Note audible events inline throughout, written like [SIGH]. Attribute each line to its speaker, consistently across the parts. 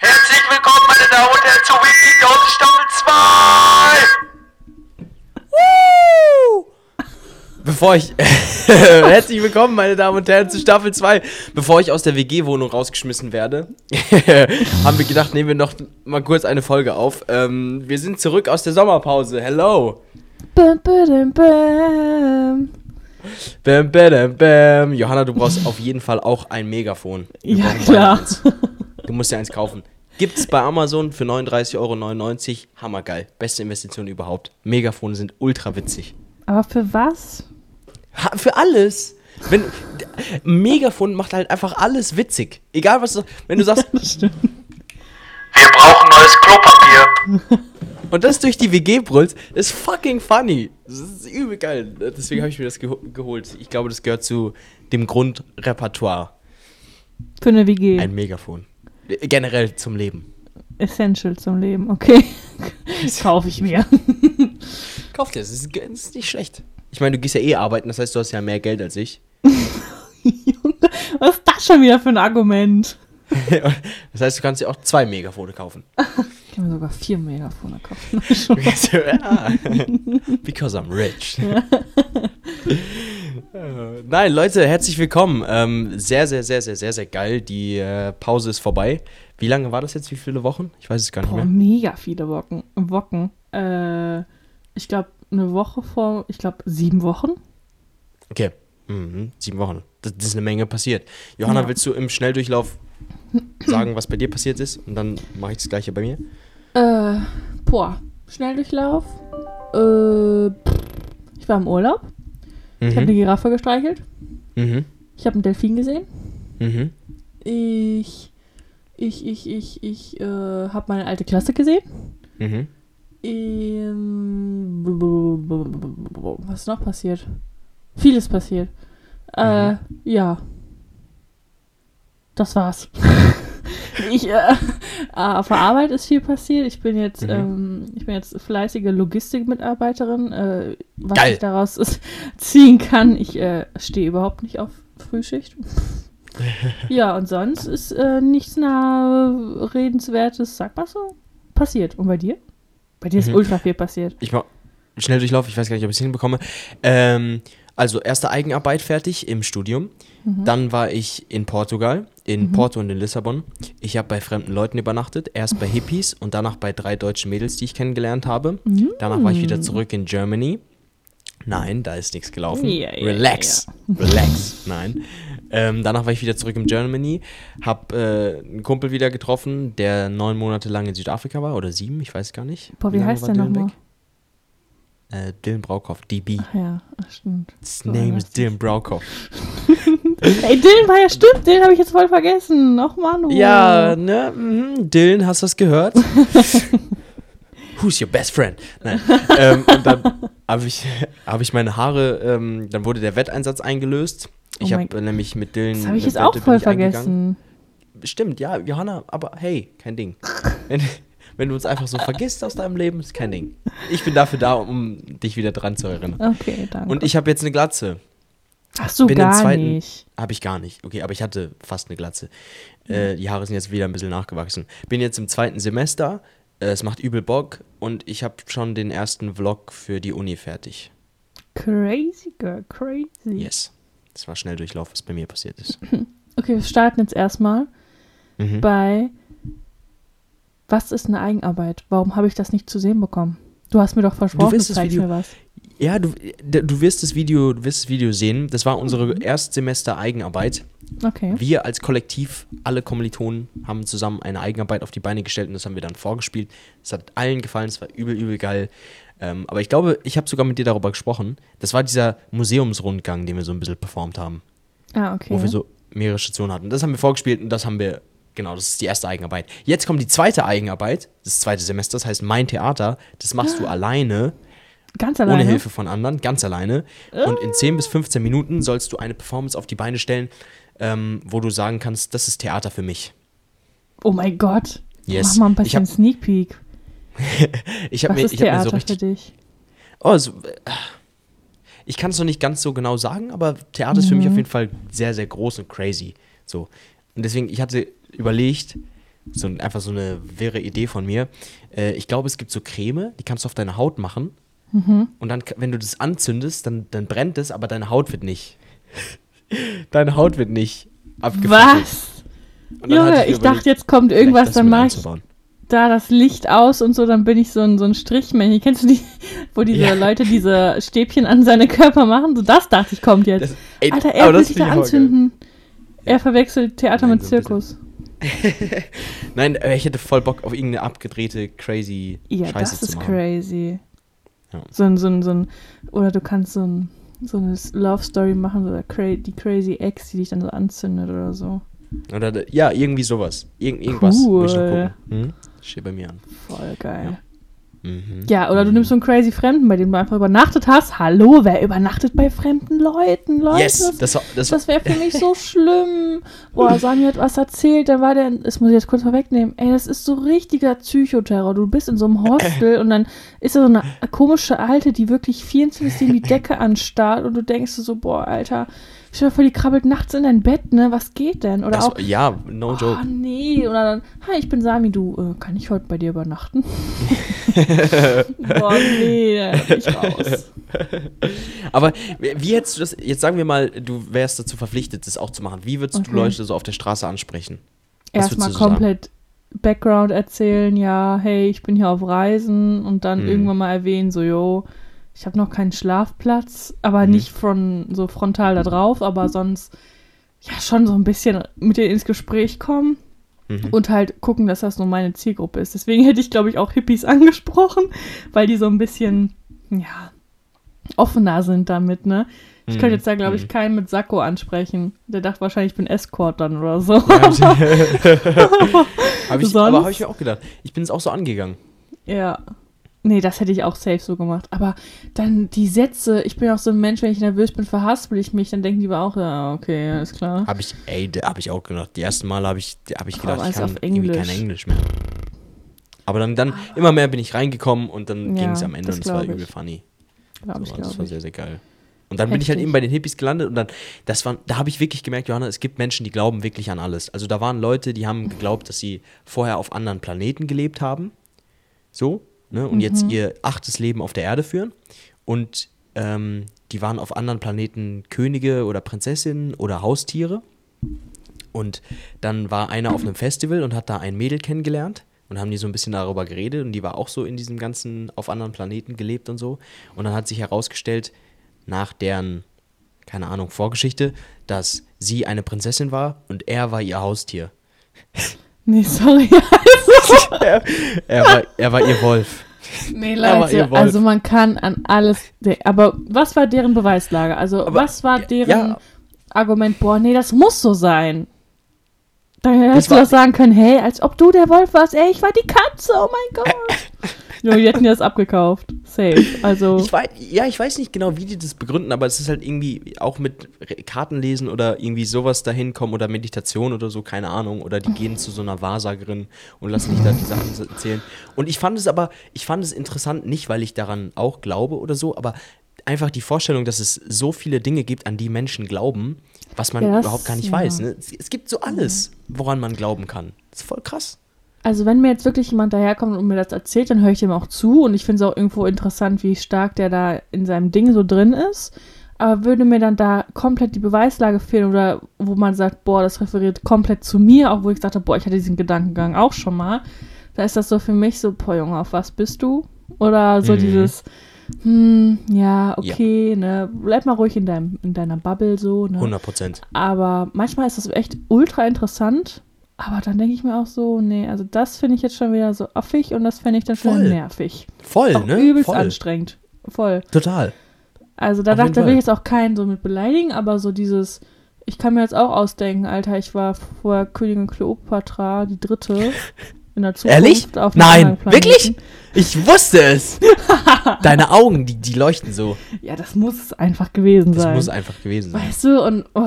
Speaker 1: Herzlich willkommen, meine Damen und Herren, zu Weekly Dose Staffel 2!
Speaker 2: Bevor ich. [LAUGHS] Herzlich willkommen, meine Damen und Herren, zu Staffel 2. Bevor ich aus der WG-Wohnung rausgeschmissen werde, [LAUGHS] haben wir gedacht, nehmen wir noch mal kurz eine Folge auf. Ähm, wir sind zurück aus der Sommerpause. Hello!
Speaker 3: Bam, badam, bam.
Speaker 2: Bam, bam, bam. Johanna, du brauchst auf jeden Fall auch ein Megafon. Wir
Speaker 3: Ja, klar.
Speaker 2: Du musst dir eins kaufen. Gibt's bei Amazon für 39,99 Euro. Hammergeil. Beste Investition überhaupt. Megafone sind ultra witzig.
Speaker 3: Aber für was?
Speaker 2: Ha, für alles. Wenn, Megafon macht halt einfach alles witzig. Egal was du, wenn du sagst. [LAUGHS]
Speaker 1: Wir brauchen neues Klopapier. [LAUGHS]
Speaker 2: und das durch die WG brüllst, ist fucking funny. Das ist übel geil. Deswegen habe ich mir das geho geholt. Ich glaube, das gehört zu dem Grundrepertoire.
Speaker 3: Für eine WG.
Speaker 2: Ein Megafon. Generell zum Leben.
Speaker 3: Essential zum Leben, okay. [LAUGHS] Kaufe ich mir. [LAUGHS]
Speaker 2: Kauf dir, das ist, das ist nicht schlecht. Ich meine, du gehst ja eh arbeiten, das heißt, du hast ja mehr Geld als ich.
Speaker 3: Junge, [LAUGHS] was ist das schon wieder für ein Argument? [LAUGHS]
Speaker 2: das heißt, du kannst dir auch zwei Megafone kaufen. [LAUGHS]
Speaker 3: Ich kann mir sogar vier Megafone kaufen. [LAUGHS]
Speaker 2: ja. Because I'm rich. Äh, Nein, Leute, herzlich willkommen. Ähm, sehr, sehr, sehr, sehr, sehr, sehr geil. Die äh, Pause ist vorbei. Wie lange war das jetzt? Wie viele Wochen? Ich weiß es gar nicht
Speaker 3: Boah,
Speaker 2: mehr.
Speaker 3: mega viele Wochen. Wochen. Äh, ich glaube, eine Woche vor, ich glaube, sieben Wochen.
Speaker 2: Okay. Mhm, sieben Wochen. Das, das ist eine Menge passiert. Johanna,
Speaker 3: Ja.
Speaker 2: willst du im Schnelldurchlauf sagen, was bei dir passiert ist? Und dann mache ich das gleiche bei mir.
Speaker 3: Äh, boah, Schnelldurchlauf. Äh, ich war im Urlaub. Ich habe eine
Speaker 2: Mhm.
Speaker 3: Giraffe gestreichelt.
Speaker 2: Mhm.
Speaker 3: Ich habe einen Delfin gesehen.
Speaker 2: Mhm.
Speaker 3: Ich, ich, ich, ich, ich äh, habe meine alte Klasse gesehen.
Speaker 2: Mhm.
Speaker 3: Ähm, was ist noch passiert? Vieles passiert. Äh, ja. Das war's. [LAUGHS] ich, äh, auf der Arbeit ist viel passiert. Ich bin jetzt,
Speaker 2: Mhm.
Speaker 3: ähm, ich bin jetzt fleißige Logistikmitarbeiterin. Äh, was
Speaker 2: Geil.
Speaker 3: ich daraus ist, [LAUGHS] ziehen kann, ich äh, stehe überhaupt nicht auf Frühschicht. [LAUGHS] ja, und sonst ist äh, nichts nahe redenswertes, sag mal so, passiert. Und bei dir? Bei dir ist
Speaker 2: Mhm.
Speaker 3: ultra viel passiert.
Speaker 2: Ich mach Schnelldurchlauf, ich weiß gar nicht, ob ich es hinbekomme. Ähm, also, erste Eigenarbeit fertig im Studium.
Speaker 3: Mhm.
Speaker 2: Dann war ich in Portugal, in Porto und in Lissabon. Ich habe bei fremden Leuten übernachtet. Erst bei Hippies und danach bei drei deutschen Mädels, die ich kennengelernt habe.
Speaker 3: Mhm.
Speaker 2: Danach war ich wieder zurück in Germany. Nein, da ist nichts gelaufen.
Speaker 3: Ja, ja,
Speaker 2: Relax. Relax. Nein. Ähm, danach war ich wieder zurück in Germany. Hab äh, einen Kumpel wieder getroffen, der neun Monate lang in Südafrika war. Oder sieben, ich weiß gar nicht.
Speaker 3: Boah, wie
Speaker 2: lange
Speaker 3: heißt der nochmal?
Speaker 2: Äh, Dylan Braukoff, DB.
Speaker 3: Ach ja, ach, stimmt.
Speaker 2: His
Speaker 3: So
Speaker 2: name is. Dylan Braukoff. [LAUGHS]
Speaker 3: Ey, Dylan war ja stimmt, den habe ich jetzt voll vergessen. Och Mann. Oh.
Speaker 2: Ja, ne? Mhm. Dylan, hast du das gehört? [LAUGHS] Who's your best friend? Nein. ähm, und dann habe ich, hab ich meine Haare, ähm, dann wurde der Wetteinsatz eingelöst. Ich
Speaker 3: Oh
Speaker 2: habe nämlich mit Dylan.
Speaker 3: Das habe ich jetzt auch voll vergessen.
Speaker 2: Stimmt, ja, Johanna, aber hey, kein Ding. [LAUGHS] Wenn, du uns einfach so vergisst aus deinem Leben, ist kein Ding. Ich bin dafür da, um dich wieder dran zu erinnern.
Speaker 3: Okay, danke.
Speaker 2: Und ich habe jetzt eine Glatze.
Speaker 3: Hast du
Speaker 2: bin
Speaker 3: gar
Speaker 2: zweiten-
Speaker 3: nicht.
Speaker 2: Habe ich gar nicht. Okay, aber ich hatte fast eine Glatze. Äh, die Haare sind jetzt wieder ein bisschen nachgewachsen. Bin jetzt im zweiten Semester. Äh, es macht übel Bock und ich habe schon den ersten Vlog für die Uni fertig.
Speaker 3: Crazy girl, crazy.
Speaker 2: Yes. Das war schnell Durchlauf, was bei mir passiert ist. [LAUGHS]
Speaker 3: Okay, wir starten jetzt erstmal
Speaker 2: Mhm.
Speaker 3: bei Was ist eine Eigenarbeit? Warum habe ich das nicht zu sehen bekommen? Du hast mir doch versprochen,
Speaker 2: wirst
Speaker 3: du
Speaker 2: das
Speaker 3: zeigst
Speaker 2: Video-
Speaker 3: mir was.
Speaker 2: Ja, du, du wirst das Video, du wirst das Video sehen. Das war unsere
Speaker 3: Mhm.
Speaker 2: Erstsemester Eigenarbeit.
Speaker 3: Okay.
Speaker 2: Wir als Kollektiv, alle Kommilitonen, haben zusammen eine Eigenarbeit auf die Beine gestellt und das haben wir dann vorgespielt. Es hat allen gefallen, es war übel, übel geil. Ähm, aber ich glaube, ich habe sogar mit dir darüber gesprochen. Das war dieser Museumsrundgang, den wir so ein bisschen performt haben,
Speaker 3: Ah, okay.
Speaker 2: wo wir so mehrere Stationen hatten. Das haben wir vorgespielt und das haben wir, genau, das ist die erste Eigenarbeit. Jetzt kommt die zweite Eigenarbeit, das zweite Semester, das heißt mein Theater. Das machst du alleine
Speaker 3: Ganz alleine.
Speaker 2: ohne Hilfe von anderen, ganz alleine. Und in 10 bis 15 Minuten sollst du eine Performance auf die Beine stellen, ähm, wo du sagen kannst, das ist Theater für mich.
Speaker 3: Oh mein Gott.
Speaker 2: Yes.
Speaker 3: Mach mal ein
Speaker 2: Ich
Speaker 3: bisschen
Speaker 2: hab-
Speaker 3: Sneak Peek. [LAUGHS]
Speaker 2: Ich habe
Speaker 3: Was
Speaker 2: mir,
Speaker 3: ist
Speaker 2: ich hab mir
Speaker 3: Theater
Speaker 2: so richtig.
Speaker 3: für dich?
Speaker 2: Oh, so, äh, ich kann es noch nicht ganz so genau sagen, aber Theater ist für mich
Speaker 3: Mhm.
Speaker 2: auf jeden Fall sehr, sehr groß und crazy. So. Und deswegen, ich hatte überlegt, so ein, einfach so eine wirre Idee von mir. Äh, ich glaube, es gibt so Creme, die kannst du auf deine Haut machen.
Speaker 3: Mhm.
Speaker 2: Und dann, wenn du das anzündest, dann, dann brennt es, aber deine Haut wird nicht. [LAUGHS] deine Haut wird nicht abgefackelt.
Speaker 3: Was? Junge, ich
Speaker 2: überlegt,
Speaker 3: dachte, jetzt kommt irgendwas, dann
Speaker 2: mit
Speaker 3: mache ich da das Licht aus und so, dann bin ich so ein, so ein Strichmännchen. Kennst du die, [LAUGHS] wo diese
Speaker 2: Ja.
Speaker 3: Leute diese Stäbchen an seine Körper machen? So, das dachte ich, kommt jetzt.
Speaker 2: Das, ey,
Speaker 3: Alter, er will sich da
Speaker 2: ich geil.
Speaker 3: anzünden. Er verwechselt Theater
Speaker 2: Nein,
Speaker 3: mit
Speaker 2: so.
Speaker 3: Zirkus. [LAUGHS]
Speaker 2: Nein, äh, ich hätte voll Bock auf irgendeine abgedrehte, crazy
Speaker 3: Ja,
Speaker 2: Scheiße
Speaker 3: das
Speaker 2: zu
Speaker 3: ist
Speaker 2: machen.
Speaker 3: crazy.
Speaker 2: Ja.
Speaker 3: So ein, so ein, so ein, oder du kannst so ein, so eine Love Story machen, so cra die crazy Ex, die dich dann so anzündet oder so.
Speaker 2: Oder, ja, irgendwie sowas. Irgend, irgendwas. Muss ich noch
Speaker 3: Cool.
Speaker 2: gucken. Hm? Steht bei mir an.
Speaker 3: Voll geil.
Speaker 2: Mhm.
Speaker 3: Ja, oder du nimmst so einen crazy Fremden, bei dem du einfach übernachtet hast. Hallo, wer übernachtet bei fremden Leuten, Leute?
Speaker 2: Yes, das war, das,
Speaker 3: Das wäre für [LAUGHS] mich so schlimm. Boah, Sani hat was erzählt, dann war der, das muss ich jetzt kurz vorwegnehmen. Ey, das ist so richtiger Psychoterror. Du bist in so einem [CLEARS THROAT] Hostel und dann ist da so eine komische Alte, die wirklich 24 die [LAUGHS] Decke anstarrt und du denkst so, boah, Alter, stell dir vor, die krabbelt nachts in dein Bett, ne? Was geht denn? Oder
Speaker 2: das,
Speaker 3: auch,
Speaker 2: ja, no joke.
Speaker 3: oh nee, oder dann, hi, ich bin Sami, du, äh, kann ich heute bei dir übernachten? [LAUGHS] boah, nee, da bin ich raus. [LAUGHS]
Speaker 2: Aber wie hättest du das, jetzt sagen wir mal, du wärst dazu verpflichtet, das auch zu machen. Wie würdest du
Speaker 3: Okay.
Speaker 2: Leute so auf der Straße ansprechen?
Speaker 3: Erstmal
Speaker 2: du so sagen?
Speaker 3: komplett Background erzählen, ja, hey, ich bin hier auf Reisen und dann
Speaker 2: Mhm.
Speaker 3: irgendwann mal erwähnen, so, yo, ich habe noch keinen Schlafplatz, aber
Speaker 2: Mhm.
Speaker 3: nicht von so frontal da drauf, aber sonst ja schon so ein bisschen mit denen ins Gespräch kommen
Speaker 2: Mhm.
Speaker 3: und halt gucken, dass das nur meine Zielgruppe ist. Deswegen hätte ich, glaube ich, auch Hippies [LAUGHS] angesprochen, weil die so ein bisschen, ja, offener sind damit, ne? Ich könnte jetzt da, glaube ich,
Speaker 2: Mhm.
Speaker 3: keinen mit Sakko ansprechen. Der dachte wahrscheinlich, ich bin Escort dann oder so. [LAUGHS]
Speaker 2: Hab ich, aber habe ich mir auch gedacht. Ich bin es auch so angegangen.
Speaker 3: Ja. Nee, das hätte ich auch safe so gemacht. Aber dann die Sätze, ich bin auch so ein Mensch, wenn ich nervös bin, verhaspel ich mich, dann denken die aber auch, ja, okay, alles klar.
Speaker 2: Habe ich, ey, habe ich auch gedacht. Die ersten Mal habe ich, hab ich gedacht, ich kann irgendwie kein Englisch mehr. Aber dann, dann immer mehr bin ich reingekommen und dann
Speaker 3: Ja,
Speaker 2: ging es am Ende
Speaker 3: das
Speaker 2: und es war
Speaker 3: glaub
Speaker 2: übel
Speaker 3: ich.
Speaker 2: funny.
Speaker 3: Glaube ich,
Speaker 2: So, das
Speaker 3: glaube
Speaker 2: war
Speaker 3: ich.
Speaker 2: sehr, sehr geil. Und dann bin ich halt
Speaker 3: Heftig.
Speaker 2: eben bei den Hippies gelandet und dann, das war, da habe ich wirklich gemerkt, Johanna, es gibt Menschen, die glauben wirklich an alles. Also da waren Leute, die haben geglaubt, dass sie vorher auf anderen Planeten gelebt haben. So, ne? Und jetzt
Speaker 3: Mhm.
Speaker 2: ihr achtes Leben auf der Erde führen. Und ähm, die waren auf anderen Planeten Könige oder Prinzessinnen oder Haustiere. Und dann war einer auf einem Festival und hat da ein Mädel kennengelernt und haben die so ein bisschen darüber geredet und die war auch so in diesem ganzen auf anderen Planeten gelebt und so. Und dann hat sich herausgestellt, nach deren, keine Ahnung, Vorgeschichte, dass sie eine Prinzessin war und er war ihr Haustier.
Speaker 3: Nee, sorry. [LAUGHS] [LAUGHS]
Speaker 2: Er war, er war ihr Wolf.
Speaker 3: nee, Leute, also man kann an alles. Aber was war deren Beweislage? Also,
Speaker 2: Aber-
Speaker 3: was war deren
Speaker 2: ja.
Speaker 3: Argument? Boah, nee, das muss so sein. Dann hättest du doch sagen können, hey, als ob du der Wolf warst, ey, ich war die Katze, oh mein Gott. Junge, die hätten das abgekauft. Safe. Also. [LAUGHS]
Speaker 2: Ich weiß, ja, ich weiß nicht genau, wie die das begründen, aber es ist halt irgendwie auch mit Kartenlesen oder irgendwie sowas dahin kommen oder Meditation oder so, keine Ahnung. Oder die gehen zu so einer Wahrsagerin und lassen sich da die Sachen erzählen. Und ich fand es aber, ich fand es interessant, nicht weil ich daran auch glaube oder so, aber einfach die Vorstellung, dass es so viele Dinge gibt, an die Menschen glauben, was man
Speaker 3: das-
Speaker 2: überhaupt gar nicht
Speaker 3: ja.
Speaker 2: weiß. Ne? Es, es gibt so alles, woran man glauben kann. Das ist voll krass.
Speaker 3: Also wenn mir jetzt wirklich jemand daherkommt und mir das erzählt, dann höre ich dem auch zu und ich finde es auch irgendwo interessant, wie stark der da in seinem Ding so drin ist. Aber würde mir dann da komplett die Beweislage fehlen oder wo man sagt, boah, das referiert komplett zu mir, auch wo ich habe, boah, ich hatte diesen Gedankengang auch schon mal, da ist das so für mich so, boah Junge, auf was bist du? Oder so
Speaker 2: Mhm.
Speaker 3: dieses, hm, ja, okay, ne, bleib mal ruhig in, deinem, in deiner Bubble so, ne.
Speaker 2: 100 Prozent.
Speaker 3: Aber manchmal ist das echt ultra interessant. Aber dann denke ich mir auch so, nee, also das finde ich jetzt schon wieder so affig und das fände ich dann schon
Speaker 2: Voll.
Speaker 3: nervig.
Speaker 2: Voll,
Speaker 3: Auch
Speaker 2: ne?
Speaker 3: übelst
Speaker 2: Voll.
Speaker 3: anstrengend. Voll.
Speaker 2: Total.
Speaker 3: Also da
Speaker 2: Auf
Speaker 3: dachte da will ich jetzt auch keinen so mit beleidigen, aber so dieses, ich kann mir jetzt auch ausdenken, Alter, ich war vorher Königin Kleopatra, die dritte, [LAUGHS] in der Zukunft.
Speaker 2: Ehrlich?
Speaker 3: Auf
Speaker 2: Nein, wirklich? Ich wusste es. [LAUGHS] Deine Augen, die, die leuchten so.
Speaker 3: Ja, das muss es einfach gewesen
Speaker 2: Das
Speaker 3: sein.
Speaker 2: muss einfach gewesen sein.
Speaker 3: Weißt du, und oh,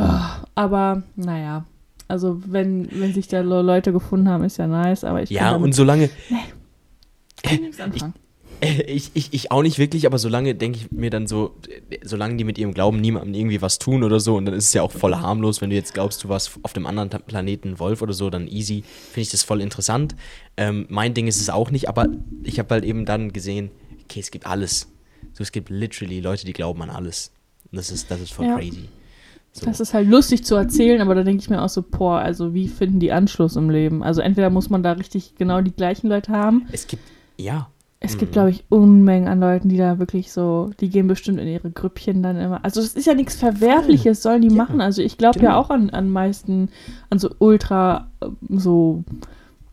Speaker 3: aber naja. Also wenn, wenn sich da Le- Leute gefunden haben, ist ja nice, aber ich
Speaker 2: Ja,
Speaker 3: kann
Speaker 2: und
Speaker 3: damit
Speaker 2: solange,
Speaker 3: kann nichts anfangen.
Speaker 2: Äh, [LAUGHS] Ich, ich, ich auch nicht wirklich, aber solange denke ich mir dann so, solange die mit ihrem Glauben niemandem irgendwie was tun oder so, und dann ist es ja auch voll harmlos, wenn du jetzt glaubst, du warst auf dem anderen Planeten Wolf oder so, dann easy, finde ich das voll interessant. Ähm, mein Ding ist es auch nicht, aber ich habe halt eben dann gesehen, okay, es gibt alles. So, es gibt literally Leute, die glauben an alles. Und das ist, das ist voll
Speaker 3: Ja.
Speaker 2: crazy. So.
Speaker 3: Das ist halt lustig zu erzählen, aber da denke ich mir auch so, boah, also wie finden die Anschluss im Leben? Also entweder muss man da richtig genau die gleichen Leute haben.
Speaker 2: es gibt, ja,
Speaker 3: Es gibt,
Speaker 2: Mhm.
Speaker 3: glaube ich, Unmengen an Leuten, die da wirklich so, die gehen bestimmt in ihre Grüppchen dann immer. Also das ist ja nichts Verwerfliches, sollen die
Speaker 2: Ja.
Speaker 3: machen. Also ich glaube ja
Speaker 2: Genau.
Speaker 3: auch an, an meisten, an so ultra, äh, so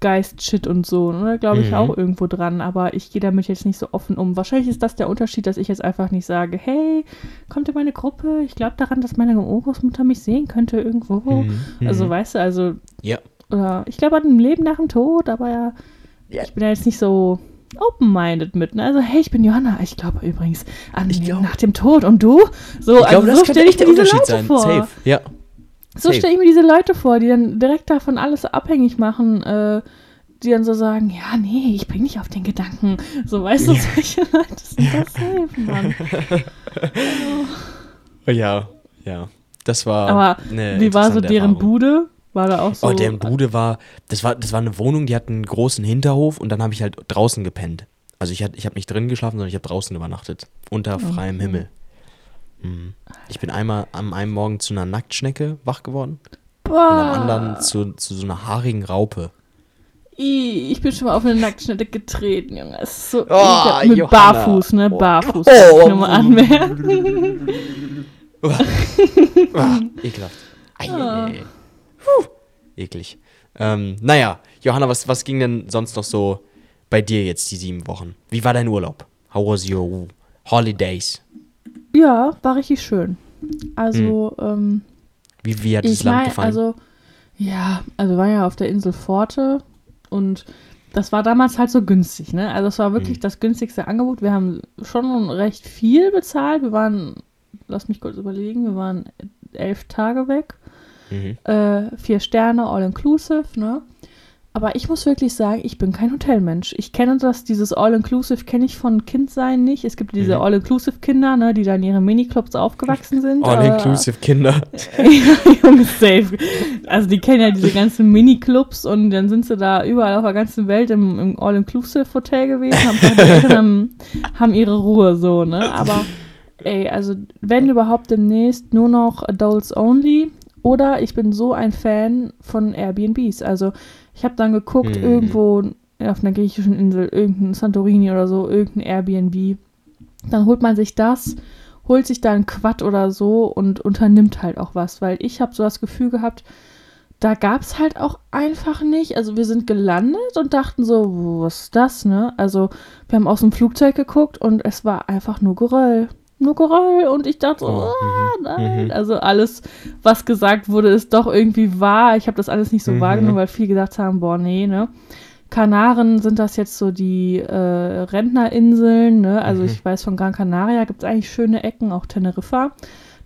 Speaker 3: Geist-Shit und so, ne? Glaube ich
Speaker 2: Mhm.
Speaker 3: auch irgendwo dran, aber ich gehe damit jetzt nicht so offen um. Wahrscheinlich ist das der Unterschied, dass ich jetzt einfach nicht sage, hey, kommt in meine Gruppe, ich glaube daran, dass meine Urgroßmutter mich sehen könnte irgendwo.
Speaker 2: Mhm.
Speaker 3: Also
Speaker 2: Mhm.
Speaker 3: weißt du, also,
Speaker 2: ja.
Speaker 3: oder ich glaube an ein Leben nach dem Tod, aber ja,
Speaker 2: Ja.
Speaker 3: ich bin ja jetzt nicht so open-minded mit. Ne? Also, hey, ich bin Johanna, ich glaube übrigens an
Speaker 2: Ich
Speaker 3: Leben
Speaker 2: glaub-
Speaker 3: nach dem Tod und du? So,
Speaker 2: Ich glaube,
Speaker 3: also
Speaker 2: das
Speaker 3: so stelle ich mir
Speaker 2: der
Speaker 3: diese
Speaker 2: Unterschied
Speaker 3: Leute
Speaker 2: sein.
Speaker 3: vor.
Speaker 2: Safe, ja.
Speaker 3: So stelle ich mir diese Leute vor, die dann direkt davon alles abhängig machen, äh, die dann so sagen, ja, nee, ich bin nicht auf den Gedanken. So, weißt du, solche Leute sind [LAUGHS] das safe, Mann.
Speaker 2: Ja, ja. Das war.
Speaker 3: Aber wie war so deren
Speaker 2: Erfahrung.
Speaker 3: Bude? War da auch so.
Speaker 2: Oh, deren Bude war das, war, das war eine Wohnung, die hat einen großen Hinterhof und dann habe ich halt draußen gepennt. Also ich, hat- ich habe nicht drin geschlafen, sondern ich habe draußen übernachtet. Unter freiem Himmel. Mhm. Ich bin einmal am einen Morgen zu einer Nacktschnecke wach geworden und am
Speaker 3: Boah,
Speaker 2: anderen zu, zu so einer haarigen Raupe.
Speaker 3: i, ich bin schon mal auf eine Nacktschnitte getreten, Junge. Es ist so
Speaker 2: Oh.
Speaker 3: Mit
Speaker 2: Johanna.
Speaker 3: Barfuß, ne?
Speaker 2: Oh.
Speaker 3: Barfuß.
Speaker 2: Oh,
Speaker 3: Oh,
Speaker 2: oh,
Speaker 3: nur
Speaker 2: oh.
Speaker 3: anmerken. [LAUGHS]
Speaker 2: Ah, ekelhaft. Ei, ei. Puh, eklig. Ähm, naja, Johanna, was, was ging denn sonst noch so bei dir jetzt die sieben Wochen? Wie war dein Urlaub? How was your holidays?
Speaker 3: Ja, war richtig schön. Also, ähm,
Speaker 2: Wie, wie hat das
Speaker 3: ich
Speaker 2: Land
Speaker 3: meine,
Speaker 2: gefallen?
Speaker 3: also, ja, also wir waren ja auf der Insel Forte und das war damals halt so günstig, ne? Also es war wirklich
Speaker 2: Mhm.
Speaker 3: das günstigste Angebot. Wir haben schon recht viel bezahlt. Wir waren, lass mich kurz überlegen, wir waren elf Tage weg.
Speaker 2: mhm.
Speaker 3: äh, vier Sterne, all inclusive, ne? Aber ich muss wirklich sagen, ich bin kein Hotelmensch. Ich kenne das, dieses All-Inclusive kenne ich von Kindsein nicht. Es gibt diese
Speaker 2: Mhm.
Speaker 3: All-Inclusive-Kinder, ne, die da in ihren Miniclubs aufgewachsen sind. aber-
Speaker 2: All-inclusive Kinder. [LAUGHS]
Speaker 3: ja, Junge, safe. Also die kennen ja diese ganzen Miniclubs und dann sind sie da überall auf der ganzen Welt im, im All-Inclusive-Hotel gewesen, haben, haben, haben ihre Ruhe so, ne? Aber ey, also wenn überhaupt demnächst nur noch Adults Only oder ich bin so ein Fan von Airbnbs. Also ich habe dann geguckt,
Speaker 2: Mhm.
Speaker 3: irgendwo auf einer griechischen Insel, irgendein Santorini oder so, irgendein Airbnb. Dann holt man sich das, holt sich da ein Quad oder so und unternimmt halt auch was, weil ich habe so das Gefühl gehabt, da gab es halt auch einfach nicht. Also wir sind gelandet und dachten so, was ist das, ne? Also wir haben aus dem Flugzeug geguckt und es war einfach nur Geröll. Nur Geröll und ich dachte so,
Speaker 2: Oh,
Speaker 3: ah,
Speaker 2: mhm,
Speaker 3: nein.
Speaker 2: mhm.
Speaker 3: Also alles, was gesagt wurde, ist doch irgendwie wahr. Ich habe das alles nicht so
Speaker 2: Mhm.
Speaker 3: wahrgenommen, weil viele gesagt haben, boah, nee, ne? Kanaren sind das jetzt so die äh, Rentnerinseln, ne? Also
Speaker 2: Mhm.
Speaker 3: ich weiß, von Gran Canaria gibt es eigentlich schöne Ecken, auch Teneriffa.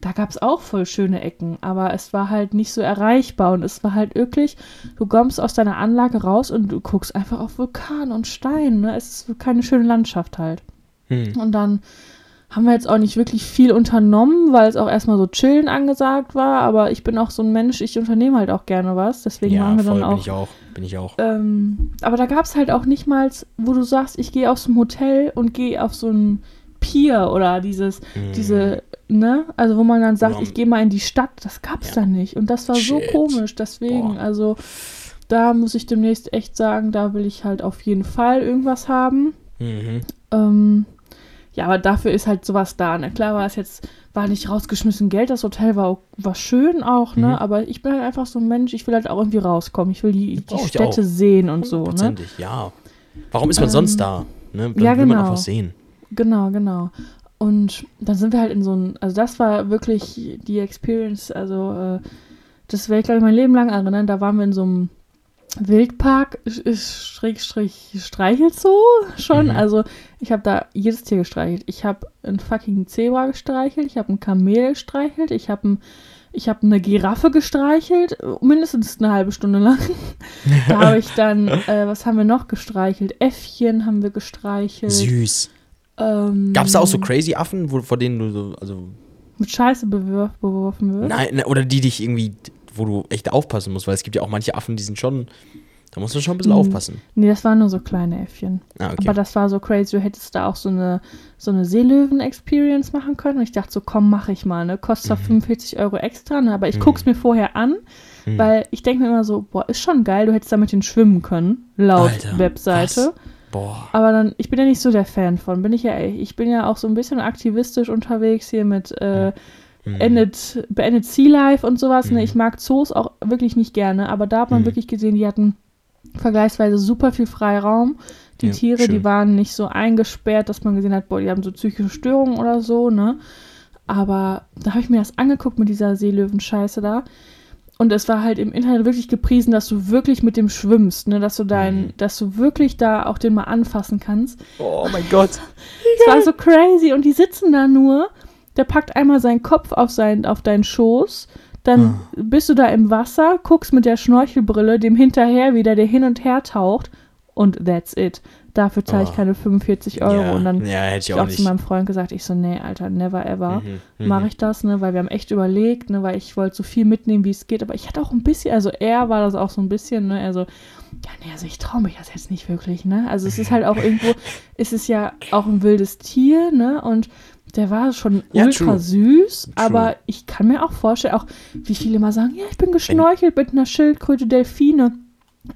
Speaker 3: Da gab es auch voll schöne Ecken, aber es war halt nicht so erreichbar und es war halt wirklich, du kommst aus deiner Anlage raus und du guckst einfach auf Vulkan und Stein, ne? Es ist keine schöne Landschaft halt.
Speaker 2: Hm.
Speaker 3: Und dann haben wir jetzt auch nicht wirklich viel unternommen, weil es auch erstmal so chillen angesagt war, aber ich bin auch so ein Mensch, ich unternehme halt auch gerne was, deswegen
Speaker 2: Ja,
Speaker 3: waren wir
Speaker 2: voll,
Speaker 3: dann
Speaker 2: bin
Speaker 3: auch
Speaker 2: ich auch. Bin ich auch.
Speaker 3: ähm, aber da gab es halt auch nicht mal, wo du sagst, ich gehe aus dem Hotel und gehe auf so ein Pier oder dieses,
Speaker 2: Hm.
Speaker 3: diese, ne? Also wo man dann sagt, ich gehe mal in die Stadt, das gab's
Speaker 2: Ja.
Speaker 3: da nicht. Und das war so
Speaker 2: Shit.
Speaker 3: komisch, deswegen,
Speaker 2: Boah.
Speaker 3: also da muss ich demnächst echt sagen, da will ich halt auf jeden Fall irgendwas haben.
Speaker 2: Mhm.
Speaker 3: Ähm, ja, aber dafür ist halt sowas da. Ne? Klar war es jetzt, war nicht rausgeschmissen Geld, das Hotel war, war schön auch, ne?
Speaker 2: Mhm.
Speaker 3: Aber ich bin halt einfach so ein Mensch, ich will halt auch irgendwie rauskommen. Ich will die, die Städte sehen und so, ne?
Speaker 2: Ja. Warum ist man sonst da? Ne? Dann
Speaker 3: ja,
Speaker 2: will man auch
Speaker 3: genau.
Speaker 2: was sehen.
Speaker 3: Genau, genau. Und dann sind wir halt in so ein, also das war wirklich die Experience, also äh, das werde ich, glaube ich, mein Leben lang erinnern. Da waren wir in so einem Wildpark, Sch- Schrägstrich Streichelzoo schon.
Speaker 2: Mhm.
Speaker 3: Also ich habe da jedes Tier gestreichelt. Ich habe einen fucking Zebra gestreichelt, ich habe einen Kamel gestreichelt, ich habe einen Ich habe eine Giraffe gestreichelt, mindestens eine halbe Stunde lang. [LAUGHS] da habe ich dann, äh, was haben wir noch gestreichelt? Äffchen haben wir gestreichelt.
Speaker 2: Süß.
Speaker 3: Ähm,
Speaker 2: Gab es da auch so crazy Affen, wo, vor denen du so, also,
Speaker 3: mit Scheiße beworfen wird?
Speaker 2: nein, ne, oder die dich irgendwie, wo du echt aufpassen musst, weil es gibt ja auch manche Affen, die sind schon, da musst du schon ein bisschen
Speaker 3: Mhm.
Speaker 2: aufpassen.
Speaker 3: Nee, das waren nur so kleine Äffchen.
Speaker 2: Ah, okay.
Speaker 3: Aber das war so crazy. Du hättest da auch so eine, so eine Seelöwen-Experience machen können. Und ich dachte so, komm, mach ich mal. Ne? Kostet zwar
Speaker 2: Mhm.
Speaker 3: 45 Euro extra, ne? aber ich guck's mir vorher an,
Speaker 2: Mhm.
Speaker 3: weil ich denke mir immer so, boah, ist schon geil, du hättest da mit denen schwimmen können, laut
Speaker 2: Alter,
Speaker 3: Webseite.
Speaker 2: was? Boah.
Speaker 3: Aber dann, ich bin ja nicht so der Fan von, bin ich ja, ich bin ja auch so ein bisschen aktivistisch unterwegs hier mit äh,
Speaker 2: Mhm.
Speaker 3: Endet, beendet Sea Life und sowas. Ne? Ich mag Zoos auch wirklich nicht gerne, aber da hat man
Speaker 2: Mhm.
Speaker 3: wirklich gesehen, die hatten vergleichsweise super viel Freiraum. Die
Speaker 2: Ja,
Speaker 3: Tiere, die
Speaker 2: schön.
Speaker 3: waren nicht so eingesperrt, dass man gesehen hat, boah, die haben so psychische Störungen oder so, ne? Aber da habe ich mir das angeguckt mit dieser Seelöwen-Scheiße da. Und es war halt im Internet wirklich gepriesen, dass du wirklich mit dem schwimmst, ne? Dass du dein,
Speaker 2: Mhm.
Speaker 3: dass du wirklich da auch den mal anfassen kannst.
Speaker 2: Oh mein Gott. [LAUGHS]
Speaker 3: Es war so crazy und die sitzen da nur. Der packt einmal seinen Kopf auf, sein, auf deinen Schoß. Dann bist du da im Wasser, guckst mit der Schnorchelbrille dem hinterher wieder, der hin und her taucht. Und that's it. Dafür zahle ich
Speaker 2: Oh.
Speaker 3: keine 45 Euro.
Speaker 2: ja,
Speaker 3: Und dann
Speaker 2: ja, hätte ich
Speaker 3: ich
Speaker 2: auch
Speaker 3: zu meinem Freund gesagt, ich so, nee, Alter, never ever
Speaker 2: Mhm, mhm.
Speaker 3: mache ich das, ne, weil wir haben echt überlegt, ne, weil ich wollte so viel mitnehmen, wie es geht, aber ich hatte auch ein bisschen, also er war das auch so ein bisschen, ne, also, ja, nee, also ich traue mich das jetzt nicht wirklich, ne, also es ist halt auch irgendwo, [LAUGHS] es ist ja auch ein wildes Tier, ne, und der war schon
Speaker 2: Ja,
Speaker 3: ultra
Speaker 2: true.
Speaker 3: süß,
Speaker 2: True.
Speaker 3: aber ich kann mir auch vorstellen, auch wie viele immer sagen, ja, ich bin geschnorchelt mit einer Schildkröte, Delfine.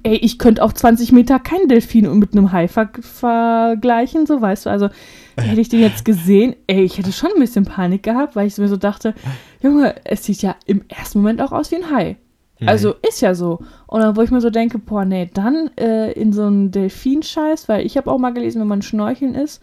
Speaker 3: Ey, ich könnte auf 20 Meter keinen Delfin mit einem Hai ver vergleichen, so weißt du. Also hätte ich den jetzt gesehen, ey, ich hätte schon ein bisschen Panik gehabt, weil ich mir so dachte, Junge, es sieht ja im ersten Moment auch aus wie ein Hai.
Speaker 2: Mhm.
Speaker 3: Also ist ja so. Und dann, wo ich mir so denke, boah, nee, dann äh, in so einen Delfinscheiß, weil ich habe auch mal gelesen, wenn man schnorcheln ist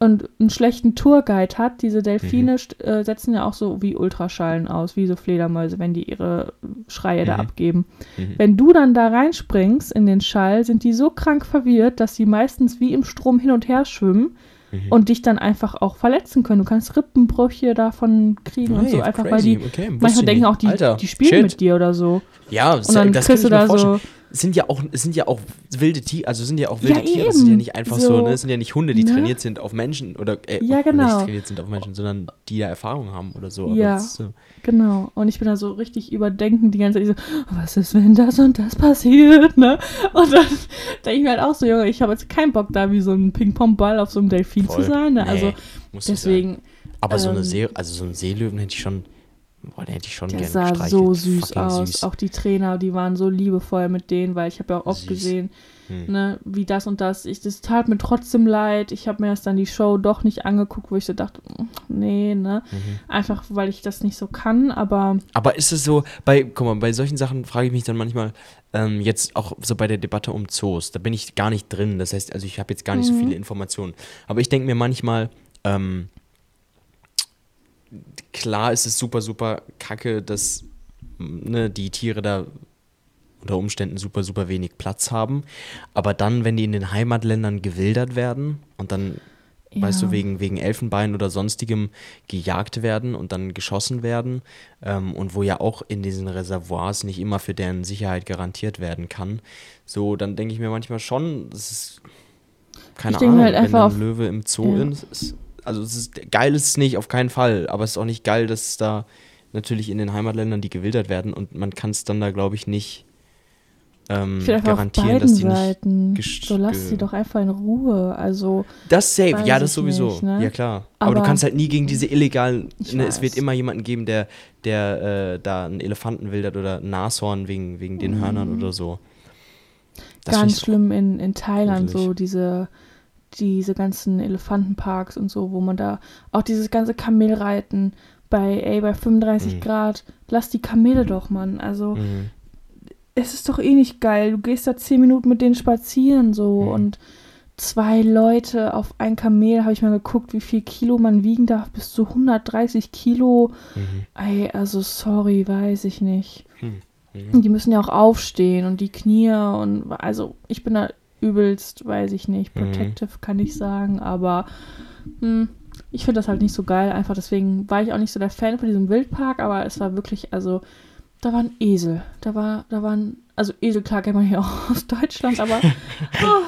Speaker 3: und einen schlechten Tourguide hat, diese Delfine st- äh, setzen ja auch so wie Ultraschallen aus, wie so Fledermäuse, wenn die ihre Schreie da
Speaker 2: Mhm.
Speaker 3: abgeben.
Speaker 2: Mhm.
Speaker 3: Wenn du dann da reinspringst in den Schall, sind die so krank verwirrt, dass sie meistens wie im Strom hin und her schwimmen
Speaker 2: Mhm.
Speaker 3: und dich dann einfach auch verletzen können. Du kannst Rippenbrüche davon kriegen und
Speaker 2: Hey,
Speaker 3: so, einfach weil
Speaker 2: crazy.
Speaker 3: die
Speaker 2: Okay,
Speaker 3: manchmal denken auch, die,
Speaker 2: Alter,
Speaker 3: die spielen
Speaker 2: shit.
Speaker 3: mit dir oder so.
Speaker 2: Ja, das,
Speaker 3: Und dann
Speaker 2: das
Speaker 3: kriegst du da
Speaker 2: vorstellen.
Speaker 3: so-
Speaker 2: sind ja auch, es sind ja auch wilde Tiere, also sind ja auch wilde
Speaker 3: Ja,
Speaker 2: Tiere, es sind ja nicht einfach so,
Speaker 3: So,
Speaker 2: ne? Es sind ja nicht Hunde, die
Speaker 3: ne?
Speaker 2: trainiert sind auf Menschen oder äh,
Speaker 3: Ja,
Speaker 2: nicht
Speaker 3: genau.
Speaker 2: trainiert sind auf Menschen, sondern die da Erfahrung haben oder so.
Speaker 3: Ja.
Speaker 2: das so.
Speaker 3: Genau. Und ich bin da so richtig überdenkend die ganze Zeit. So, was ist, wenn das und das passiert, ne? Und dann denke ich mir halt auch so, Junge, ich habe jetzt keinen Bock da wie so ein Ping-Pong-Ball auf so einem Delfin
Speaker 2: Voll.
Speaker 3: zu sein. Ne?
Speaker 2: Nee,
Speaker 3: Also
Speaker 2: muss nicht
Speaker 3: deswegen.
Speaker 2: Aber so eine
Speaker 3: ähm,
Speaker 2: See, also so einen Seelöwen hätte ich schon, boah, den hätte ich schon
Speaker 3: der
Speaker 2: gerne
Speaker 3: sah
Speaker 2: gestreichelt.
Speaker 3: so süß
Speaker 2: Fucking
Speaker 3: aus.
Speaker 2: süß.
Speaker 3: Auch die Trainer, die waren so liebevoll mit denen, weil ich habe ja auch oft
Speaker 2: Süß.
Speaker 3: gesehen,
Speaker 2: Hm.
Speaker 3: ne, wie das und das. Ich, das tat mir trotzdem leid. Ich habe mir das dann die Show doch nicht angeguckt, wo ich so dachte, mm, nee, ne?
Speaker 2: Mhm.
Speaker 3: Einfach, weil ich das nicht so kann, aber
Speaker 2: Aber ist es so, bei, guck mal, bei solchen Sachen frage ich mich dann manchmal, ähm, jetzt auch so bei der Debatte um Zoos, da bin ich gar nicht drin. Das heißt, also ich habe jetzt gar nicht so
Speaker 3: Mhm.
Speaker 2: viele Informationen. Aber ich denke mir manchmal, ähm, klar ist es super, super kacke, dass ne, die Tiere da unter Umständen super, super wenig Platz haben. Aber dann, wenn die in den Heimatländern gewildert werden und dann, weißt
Speaker 3: Ja.
Speaker 2: du, wegen, wegen Elfenbein oder sonstigem gejagt werden und dann geschossen werden ähm, und wo ja auch in diesen Reservoirs nicht immer für deren Sicherheit garantiert werden kann, so, dann denke ich mir manchmal schon, das ist, keine
Speaker 3: Ich denke
Speaker 2: Ahnung,
Speaker 3: halt
Speaker 2: wenn ein Löwe im Zoo
Speaker 3: Ja.
Speaker 2: ist, also es ist, geil ist es nicht, auf keinen Fall, aber es ist auch nicht geil, dass da natürlich in den Heimatländern die gewildert werden und man kann es dann da, glaube ich, nicht ähm,
Speaker 3: auf
Speaker 2: garantieren,
Speaker 3: beiden
Speaker 2: dass die nicht
Speaker 3: Seiten.
Speaker 2: gest-
Speaker 3: So lass sie doch einfach in Ruhe. Also,
Speaker 2: Das safe, ja, das sowieso.
Speaker 3: nicht, ne?
Speaker 2: Ja, klar. Aber, du
Speaker 3: Aber-
Speaker 2: kannst halt nie gegen diese illegalen. Ne, es wird immer jemanden geben, der, der äh, da einen Elefanten wildert oder ein Nashorn wegen, wegen den Hörnern oder so. Das
Speaker 3: ganz schlimm in, in Thailand,
Speaker 2: gruselig.
Speaker 3: so diese, diese ganzen Elefantenparks und so, wo man da auch dieses ganze Kamelreiten bei, ey, bei 35
Speaker 2: Mhm.
Speaker 3: Grad, lass die Kamele doch, Mann. Also,
Speaker 2: Mhm.
Speaker 3: es ist doch eh nicht geil. Du gehst da 10 Minuten mit denen spazieren so
Speaker 2: Mhm.
Speaker 3: und zwei Leute auf ein Kamel, habe ich mal geguckt, wie viel Kilo man wiegen darf, bis zu 130 Kilo.
Speaker 2: Mhm.
Speaker 3: Ey, also sorry, weiß ich nicht.
Speaker 2: Hm.
Speaker 3: Und Die müssen ja auch aufstehen und die Knie und also ich bin da übelst, weiß ich nicht,
Speaker 2: Mhm.
Speaker 3: protective kann ich sagen, aber hm, ich finde das halt nicht so geil. Einfach deswegen war ich auch nicht so der Fan von diesem Wildpark, aber es war wirklich, also, da waren Esel. Da war, da waren, also Esel, klar kennt man hier auch aus Deutschland, aber [LAUGHS] oh,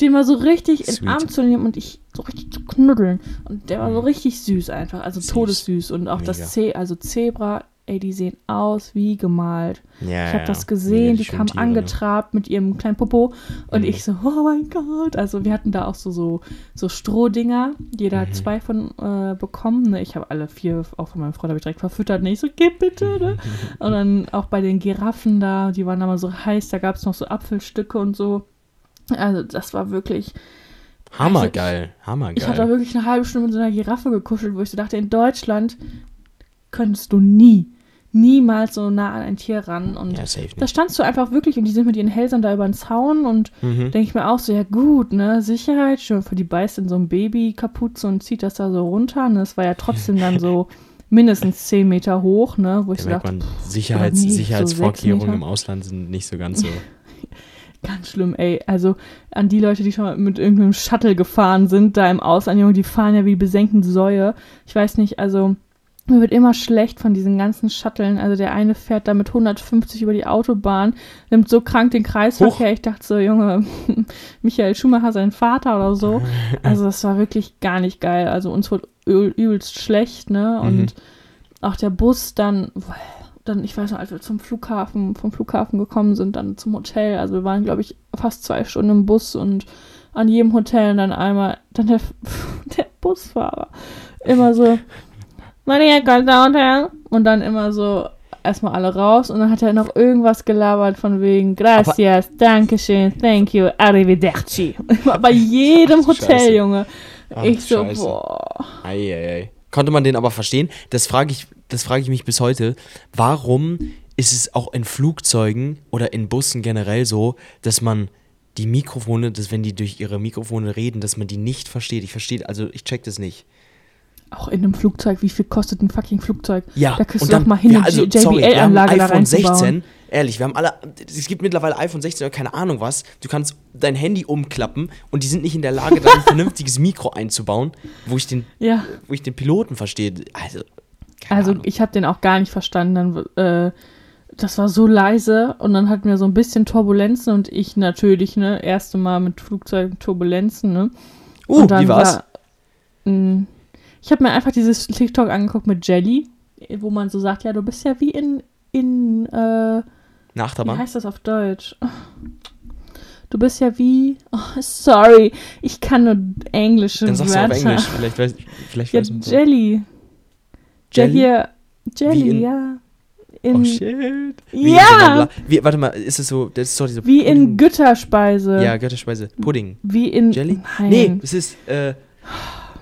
Speaker 3: den mal so richtig in den
Speaker 2: Sweet.
Speaker 3: Arm zu nehmen und ich so richtig zu knuddeln. Und der war so richtig süß einfach, also
Speaker 2: Süß.
Speaker 3: todessüß. Und auch
Speaker 2: Mega.
Speaker 3: das C, also Zebra, ey, die sehen aus wie gemalt.
Speaker 2: Ja,
Speaker 3: Ich habe das gesehen, die kamen angetrabt mit ihrem kleinen Popo und
Speaker 2: Mhm.
Speaker 3: ich so, oh mein Gott. Also wir hatten da auch so, so, so Strohdinger. Jeder
Speaker 2: Mhm.
Speaker 3: hat zwei von äh, bekommen. Ne? Ich habe alle vier, auch von meinem Freund habe ich direkt verfüttert. Ne? Ich so, gib bitte. Ne? [LAUGHS] Und dann auch bei den Giraffen da, die waren da mal so heiß, da gab es noch so Apfelstücke und so. Also das war wirklich,
Speaker 2: Hammergeil, hammergeil.
Speaker 3: ich da wirklich eine halbe Stunde mit so einer Giraffe gekuschelt, wo ich so dachte, in Deutschland könntest du nie, niemals so nah an ein Tier ran. Und
Speaker 2: ja, safe
Speaker 3: da standst du einfach wirklich und die sind mit ihren Hälsern da über den Zaun und
Speaker 2: Mhm.
Speaker 3: denke ich mir auch so, ja gut, ne, Sicherheit, schon für die beißt in so ein Baby-Kapuze und zieht das da so runter. Ne? Das war ja trotzdem dann so [LAUGHS] mindestens 10 Meter hoch, ne, wo ich
Speaker 2: Da
Speaker 3: so dachte,
Speaker 2: Sicherheits
Speaker 3: so
Speaker 2: Sicherheitsvorkehrungen
Speaker 3: sechs
Speaker 2: im. Ausland sind nicht so ganz so. [LAUGHS]
Speaker 3: ganz schlimm, ey. Also an die Leute, die schon mal mit irgendeinem Shuttle gefahren sind, da im Ausland, Junge, die fahren ja wie besenkten Säue. Ich weiß nicht, also mir wird immer schlecht von diesen ganzen Shuttlen. Also der eine fährt da mit 150 über die Autobahn, nimmt so krank den Kreisverkehr. Ich dachte so, Junge, [LAUGHS] Michael Schumacher, sein Vater oder so. [LAUGHS] Also das war wirklich gar nicht geil. Also uns wurde üb- übelst schlecht, ne? Und
Speaker 2: Mhm.
Speaker 3: auch der Bus dann, dann, ich weiß noch, als wir zum Flughafen, vom Flughafen gekommen sind, dann zum Hotel. Also wir waren, glaube ich, fast zwei Stunden im Bus und an jedem Hotel und dann einmal, dann der, [LAUGHS] der Busfahrer immer so, Maria, Hotel? Und dann immer so, erstmal alle raus und dann hat er noch irgendwas gelabert von wegen Gracias, Dankeschön, thank you, Arrivederci. [LAUGHS] Bei jedem Hotel,
Speaker 2: Scheiße.
Speaker 3: Junge.
Speaker 2: Ach,
Speaker 3: ich so,
Speaker 2: Scheiße.
Speaker 3: boah.
Speaker 2: Eieiei. Konnte man den aber verstehen? Das frage ich, das frage ich mich bis heute. Warum ist es auch in Flugzeugen oder in Bussen generell so, dass man die Mikrofone, dass wenn die durch ihre Mikrofone reden, dass man die nicht versteht? Ich verstehe, also ich check das nicht.
Speaker 3: Auch in einem Flugzeug, wie viel kostet ein fucking Flugzeug?
Speaker 2: Ja,
Speaker 3: Da kriegst
Speaker 2: und
Speaker 3: du doch
Speaker 2: dann-
Speaker 3: mal hin,
Speaker 2: ja, also,
Speaker 3: JBL-Anlage da
Speaker 2: iPhone
Speaker 3: reinzubauen.
Speaker 2: 16. Ehrlich, wir haben alle, es gibt mittlerweile iPhone 16 oder keine Ahnung was. Du kannst dein Handy umklappen und die sind nicht in der Lage, da ein [LAUGHS] vernünftiges Mikro einzubauen, wo ich den,
Speaker 3: Ja,
Speaker 2: wo ich den Piloten verstehe. Also,
Speaker 3: also
Speaker 2: Ahnung.
Speaker 3: ich habe den auch gar nicht verstanden. Dann, äh, das war so leise und dann hatten wir so ein bisschen Turbulenzen und ich natürlich, ne, erste Mal mit Flugzeugen Turbulenzen, ne.
Speaker 2: Uh,
Speaker 3: und dann
Speaker 2: wie war's?
Speaker 3: War, mh, ich habe mir einfach dieses TikTok angeguckt mit Jelly, wo man so sagt, ja, du bist ja wie in, in, äh,
Speaker 2: Eine
Speaker 3: wie
Speaker 2: Achterbahn?
Speaker 3: heißt das auf Deutsch? Du bist ja wie, oh, sorry, ich kann nur englische
Speaker 2: Dann sagst du
Speaker 3: Wörter.
Speaker 2: auf Englisch. Vielleicht weiß, vielleicht
Speaker 3: Ja,
Speaker 2: weiß so.
Speaker 3: Jelly. Ja,
Speaker 2: Jelly?
Speaker 3: hier, Jelly,
Speaker 2: Wie in-
Speaker 3: ja.
Speaker 2: Oh
Speaker 3: In,
Speaker 2: shit. Wie
Speaker 3: Ja!
Speaker 2: In so wie, warte mal, ist es so, das ist doch diese
Speaker 3: wie in
Speaker 2: Pudding-
Speaker 3: Götterspeise.
Speaker 2: Ja, Götterspeise. Pudding.
Speaker 3: Wie in.
Speaker 2: Jelly?
Speaker 3: Nein.
Speaker 2: Nee, es ist, äh.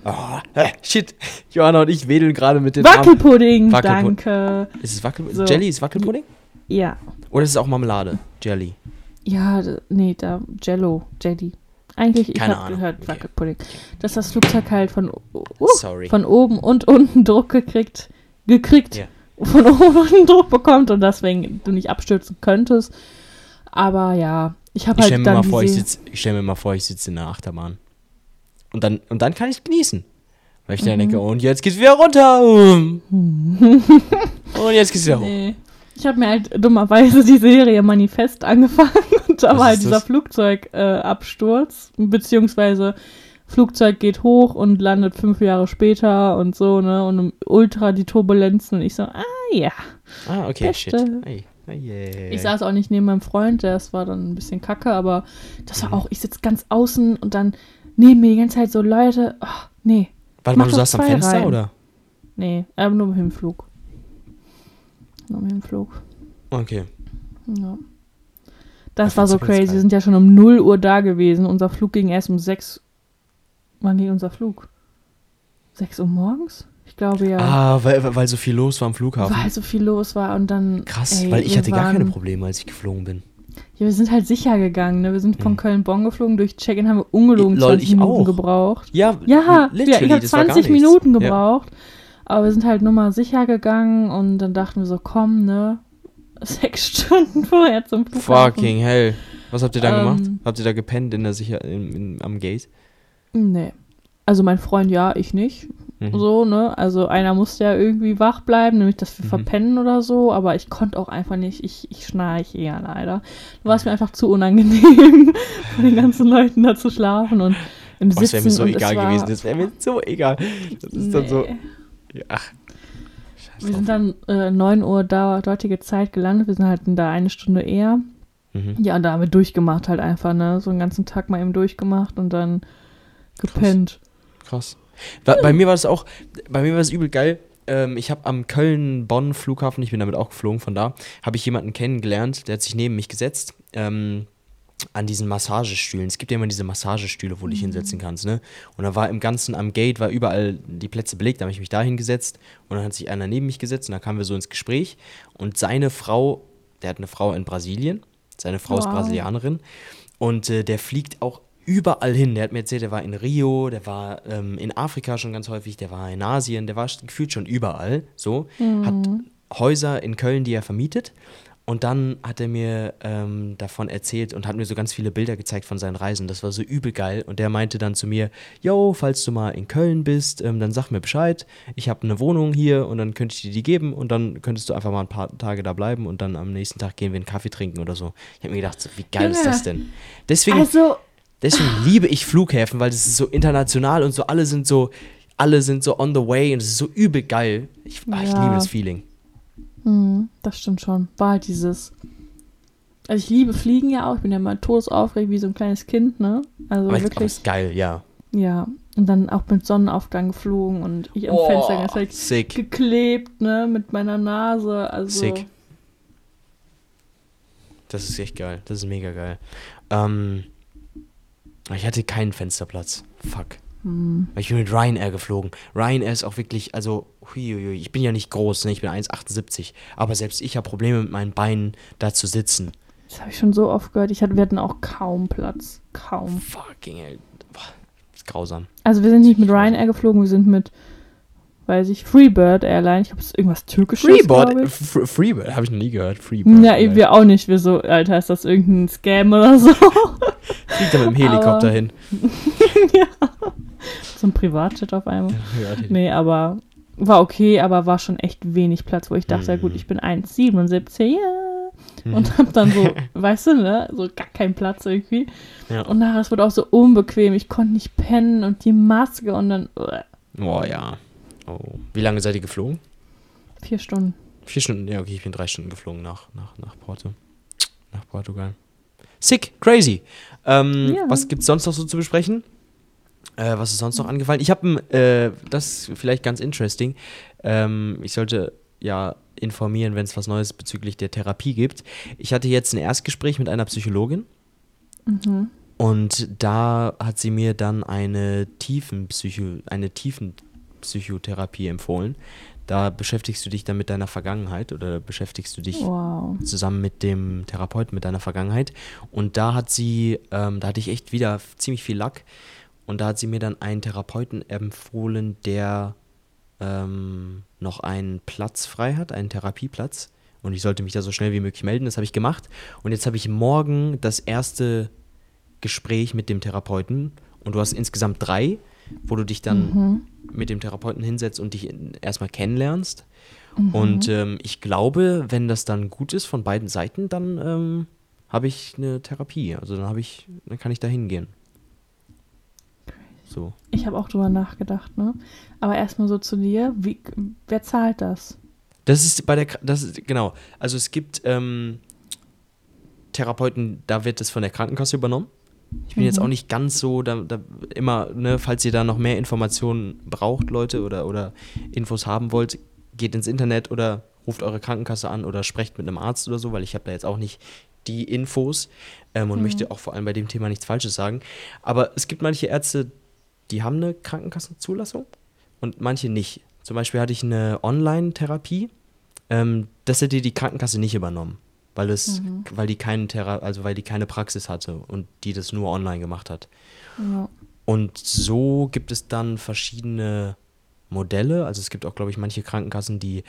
Speaker 2: Oh, äh, shit. Johanna und ich wedeln gerade mit den.
Speaker 3: Wackelpudding,
Speaker 2: Wackelpud-
Speaker 3: danke.
Speaker 2: Ist es Wackel
Speaker 3: So.
Speaker 2: Jelly ist Wackelpudding?
Speaker 3: Ja.
Speaker 2: Oder ist es auch Marmelade? Jelly.
Speaker 3: Ja, nee, da Jello, Jelly. Eigentlich, ich habe gehört
Speaker 2: Okay.
Speaker 3: Wackelpudding. Dass das Flugzeug halt von, uh, von oben und unten Druck gekriegt, gekriegt,
Speaker 2: Ja.
Speaker 3: von oben und [LAUGHS] unten Druck bekommt und deswegen du nicht abstürzen könntest. Aber ja, ich habe
Speaker 2: ich
Speaker 3: halt
Speaker 2: stelle
Speaker 3: dann
Speaker 2: vor, ich
Speaker 3: diese-
Speaker 2: sitze stell mir mal vor, ich sitze in der Achterbahn. Und dann, und dann kann ich genießen. Weil ich dann
Speaker 3: Mhm.
Speaker 2: denke, und jetzt geht's wieder runter. und jetzt geht's wieder hoch.
Speaker 3: Nee. Ich habe mir halt dummerweise die Serie Manifest angefangen [LAUGHS] und da
Speaker 2: Was
Speaker 3: war halt dieser? Flugzeugabsturz, äh, beziehungsweise Flugzeug geht hoch und landet fünf Jahre später und so, ne, und ultra die Turbulenzen und ich so, ah ja.
Speaker 2: Ah, okay,
Speaker 3: Beste.
Speaker 2: shit. Ei, ei.
Speaker 3: Ich saß auch nicht neben meinem Freund, das war dann ein bisschen kacke, aber das
Speaker 2: Mhm.
Speaker 3: war auch, ich sitze ganz außen und dann neben mir die ganze Zeit so Leute, oh, nee,
Speaker 2: Warte mal, du saßt am Fenster,
Speaker 3: Reihen.
Speaker 2: oder?
Speaker 3: nee, aber nur im Hinflug. Nur im Hinflug.
Speaker 2: Okay.
Speaker 3: Ja. Das
Speaker 2: Ja,
Speaker 3: war so crazy. Wir sind ja schon um 0 Uhr da gewesen. Unser Flug ging erst um 6. Wann ging unser Flug? 6 Uhr morgens? Ich glaube ja.
Speaker 2: Ah, weil, weil so viel los war am Flughafen.
Speaker 3: weil so viel los war und dann.
Speaker 2: Krass,
Speaker 3: ey,
Speaker 2: weil ich hatte gar keine Probleme, als ich geflogen bin.
Speaker 3: Ja, wir sind halt sicher gegangen. Ne? Wir sind von
Speaker 2: Hm.
Speaker 3: Köln-Bonn geflogen. Durch Check-in haben wir ungelogen
Speaker 2: Lol,
Speaker 3: 20
Speaker 2: ich
Speaker 3: Minuten
Speaker 2: auch.
Speaker 3: gebraucht.
Speaker 2: Ja,
Speaker 3: Ja, wir,
Speaker 2: literally,
Speaker 3: ich habe
Speaker 2: das war gar
Speaker 3: 20
Speaker 2: nichts.
Speaker 3: Minuten
Speaker 2: Ja.
Speaker 3: gebraucht. Aber wir sind halt nur mal sicher gegangen und dann dachten wir so, komm, ne? [LAUGHS] Sechs Stunden vorher zum Flughafen.
Speaker 2: Fucking hell. Was habt ihr da
Speaker 3: Ähm.
Speaker 2: gemacht? Habt ihr da gepennt in der Sicher in, in, am Gate?
Speaker 3: Nee. Also mein Freund ja, ich nicht. So, ne? Also einer musste ja irgendwie wach bleiben, nämlich dass wir
Speaker 2: Mhm.
Speaker 3: verpennen oder so, aber ich konnte auch einfach nicht, ich, ich schnarche eher leider. Du warst mir einfach zu unangenehm, [LAUGHS] von den ganzen [LAUGHS] Leuten da zu schlafen und im
Speaker 2: Boah, das
Speaker 3: Sitzen.
Speaker 2: wäre mir so egal
Speaker 3: war,
Speaker 2: gewesen. Das wäre mir so egal. Das ist dann so.
Speaker 3: Nee.
Speaker 2: Ja, ach.
Speaker 3: Wir sind dann äh, 9 Uhr da, dortige Zeit gelandet, wir sind halt da eine Stunde eher.
Speaker 2: Mhm.
Speaker 3: Ja, und da haben wir durchgemacht halt einfach, ne? So einen ganzen Tag mal eben durchgemacht und dann gepennt.
Speaker 2: Krass. Bei, bei mir war das auch, bei mir war es übel geil. Ähm, ich habe am Köln-Bonn-Flughafen, ich bin damit auch geflogen, von da, habe ich jemanden kennengelernt, der hat sich neben mich gesetzt. Ähm, an diesen Massagestühlen. Es gibt ja immer diese Massagestühle, wo du dich hinsetzen kannst, ne? Und da war im Ganzen am Gate, war überall die Plätze belegt, da habe ich mich da hingesetzt und dann hat sich einer neben mich gesetzt und da kamen wir so ins Gespräch und seine Frau, der hat eine Frau in Brasilien, seine Frau ist
Speaker 3: Wow.
Speaker 2: Brasilianerin und äh, der fliegt auch überall hin. Der hat mir erzählt, der war in Rio, der war ähm, in Afrika schon ganz häufig, der war in Asien, der war gefühlt schon überall, so, hat Häuser in Köln, die er vermietet und dann hat er mir ähm, davon erzählt und hat mir so ganz viele Bilder gezeigt von seinen Reisen. Das war so übel geil. Und der meinte dann zu mir, yo, falls du mal in Köln bist, ähm, dann sag mir Bescheid. Ich habe eine Wohnung hier und dann könnte ich dir die geben und dann könntest du einfach mal ein paar Tage da bleiben und dann am nächsten Tag gehen wir einen Kaffee trinken oder so. Ich habe mir gedacht, so, wie geil ist
Speaker 3: Junge.
Speaker 2: das denn? Deswegen,
Speaker 3: Also,
Speaker 2: deswegen liebe ich Flughäfen, weil das ist so international und so alle sind so, alle sind so on the way und es ist so übel geil. Ich, ah, ich
Speaker 3: Ja.
Speaker 2: liebe das Feeling.
Speaker 3: hm, das stimmt schon. War halt dieses. Also ich liebe Fliegen ja auch. Ich bin ja mal todesaufgeregt wie so ein kleines Kind, ne? Also
Speaker 2: aber
Speaker 3: wirklich.
Speaker 2: ist geil, ja.
Speaker 3: Ja. Und dann auch mit Sonnenaufgang geflogen und ich am
Speaker 2: Oh,
Speaker 3: Fenster ganz halt
Speaker 2: sick.
Speaker 3: geklebt, ne? Mit meiner Nase. Also.
Speaker 2: Sick. Das ist echt geil. Das ist mega geil. Ähm, ich hatte keinen Fensterplatz. Fuck.
Speaker 3: Hm.
Speaker 2: Weil Ich bin mit Ryanair geflogen. Ryanair ist auch wirklich, also, huiuiui, ich bin ja nicht groß, ne? ich bin 1,78. Aber selbst ich habe Probleme mit meinen Beinen da zu sitzen.
Speaker 3: Das habe ich schon so oft gehört. Ich hatte, wir hatten auch kaum Platz. Kaum.
Speaker 2: Fucking hell. Boah, ist grausam.
Speaker 3: Also wir sind nicht mit Ryanair geflogen, wir sind mit, weiß ich, Freebird Airline. Ich glaube, es ist irgendwas Türkisches,
Speaker 2: Freeboard,
Speaker 3: glaub ich.
Speaker 2: F- Freebird, habe ich noch nie gehört. Freebird.
Speaker 3: Ja, eben wir auch nicht. Wir so, Alter, ist das irgendein Scam oder so? [LAUGHS]
Speaker 2: Fliegt da mit dem Helikopter
Speaker 3: Aber-
Speaker 2: hin. [LAUGHS]
Speaker 3: so ein Privatjet auf einmal.
Speaker 2: Ja,
Speaker 3: Nee, aber war okay, aber war schon echt wenig Platz, wo ich dachte, ja gut,
Speaker 2: Mhm.
Speaker 3: ich bin 1,77, ja.
Speaker 2: Mhm.
Speaker 3: Und hab dann so, [LAUGHS] weißt du, ne, so gar keinen Platz irgendwie.
Speaker 2: Ja.
Speaker 3: Und nachher, es wurde auch so unbequem. Ich konnte nicht pennen und die Maske und dann, uah,
Speaker 2: Oh ja. Oh. Wie lange seid ihr geflogen?
Speaker 3: vier Stunden.
Speaker 2: Vier Stunden, ja, okay, ich bin drei Stunden geflogen nach, nach, nach Porto. Nach Portugal. Sick, crazy. Ähm,
Speaker 3: Ja.
Speaker 2: Was gibt's sonst noch so zu besprechen? Äh, was ist sonst noch angefallen? Ich habe, äh, das ist vielleicht ganz interesting. Ähm, ich sollte ja informieren, wenn es was Neues bezüglich der Therapie gibt. Ich hatte jetzt ein Erstgespräch mit einer Psychologin
Speaker 3: Mhm.
Speaker 2: und da hat sie mir dann eine Tiefenpsycho, eine Tiefenpsychotherapie empfohlen. Da beschäftigst du dich dann mit deiner Vergangenheit oder beschäftigst du dich
Speaker 3: Wow.
Speaker 2: zusammen mit dem Therapeuten mit deiner Vergangenheit. Und da hat sie, ähm, da hatte ich echt wieder ziemlich viel Lack. Und da hat sie mir dann einen Therapeuten empfohlen, der ähm, noch einen Platz frei hat, einen Therapieplatz. Und ich sollte mich da so schnell wie möglich melden. Das habe ich gemacht. Und jetzt habe ich morgen das erste Gespräch mit dem Therapeuten. Und du hast insgesamt drei, wo du dich dann
Speaker 3: Mhm.
Speaker 2: mit dem Therapeuten hinsetzt und dich erstmal kennenlernst. Und ähm, ich glaube, wenn das dann gut ist von beiden Seiten, dann ähm, habe ich eine Therapie. Also dann habe ich, dann kann ich da hingehen. So.
Speaker 3: Ich habe auch drüber nachgedacht, ne? Aber erstmal so zu dir, wie, wer zahlt das?
Speaker 2: Das ist bei der, das ist, genau. Also es gibt ähm, Therapeuten, da wird das von der Krankenkasse übernommen. Ich bin jetzt auch nicht ganz so, da, da immer, ne, falls ihr da noch mehr Informationen braucht, Leute, oder, oder Infos haben wollt, geht ins Internet oder ruft eure Krankenkasse an oder sprecht mit einem Arzt oder so, weil ich habe da jetzt auch nicht die Infos ähm, und möchte auch vor allem bei dem Thema nichts Falsches sagen. Aber es gibt manche Ärzte, die haben eine Krankenkassenzulassung und manche nicht. Zum Beispiel hatte ich eine Online-Therapie, ähm, das hätte die Krankenkasse nicht übernommen, weil es, weil die keinen Thera also weil die keine Praxis hatte und die das nur online gemacht hat.
Speaker 3: Ja.
Speaker 2: Und so gibt es dann verschiedene Modelle. Also es gibt auch, glaube ich, manche Krankenkassen, die,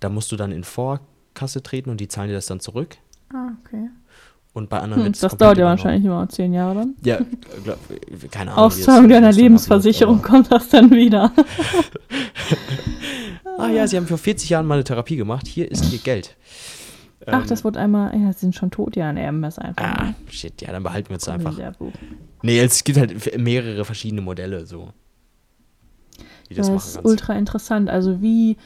Speaker 2: da musst du dann in Vorkasse treten und die zahlen dir das dann zurück.
Speaker 3: Ah, okay.
Speaker 2: Und bei anderen
Speaker 3: Hm, das dauert ja wahrscheinlich immer zehn Jahre dann.
Speaker 2: Ja, glaub, keine Ahnung.
Speaker 3: Auszahlung deiner Lebensversicherung
Speaker 2: abläuft,
Speaker 3: kommt das dann wieder. [LAUGHS] [LAUGHS]
Speaker 2: ah ja, Sie haben vor 40 Jahren mal eine Therapie gemacht, hier ist Ihr Geld.
Speaker 3: Ach,
Speaker 2: Ähm,
Speaker 3: das wird einmal, ja, sie sind schon tot, ja, nee, erben wir es einfach.
Speaker 2: Ah,
Speaker 3: mal.
Speaker 2: shit, ja, dann behalten wir es einfach. Nee, es gibt halt mehrere verschiedene Modelle, so. Wie das
Speaker 3: Das ist
Speaker 2: kannst.
Speaker 3: ultra interessant. Also wie,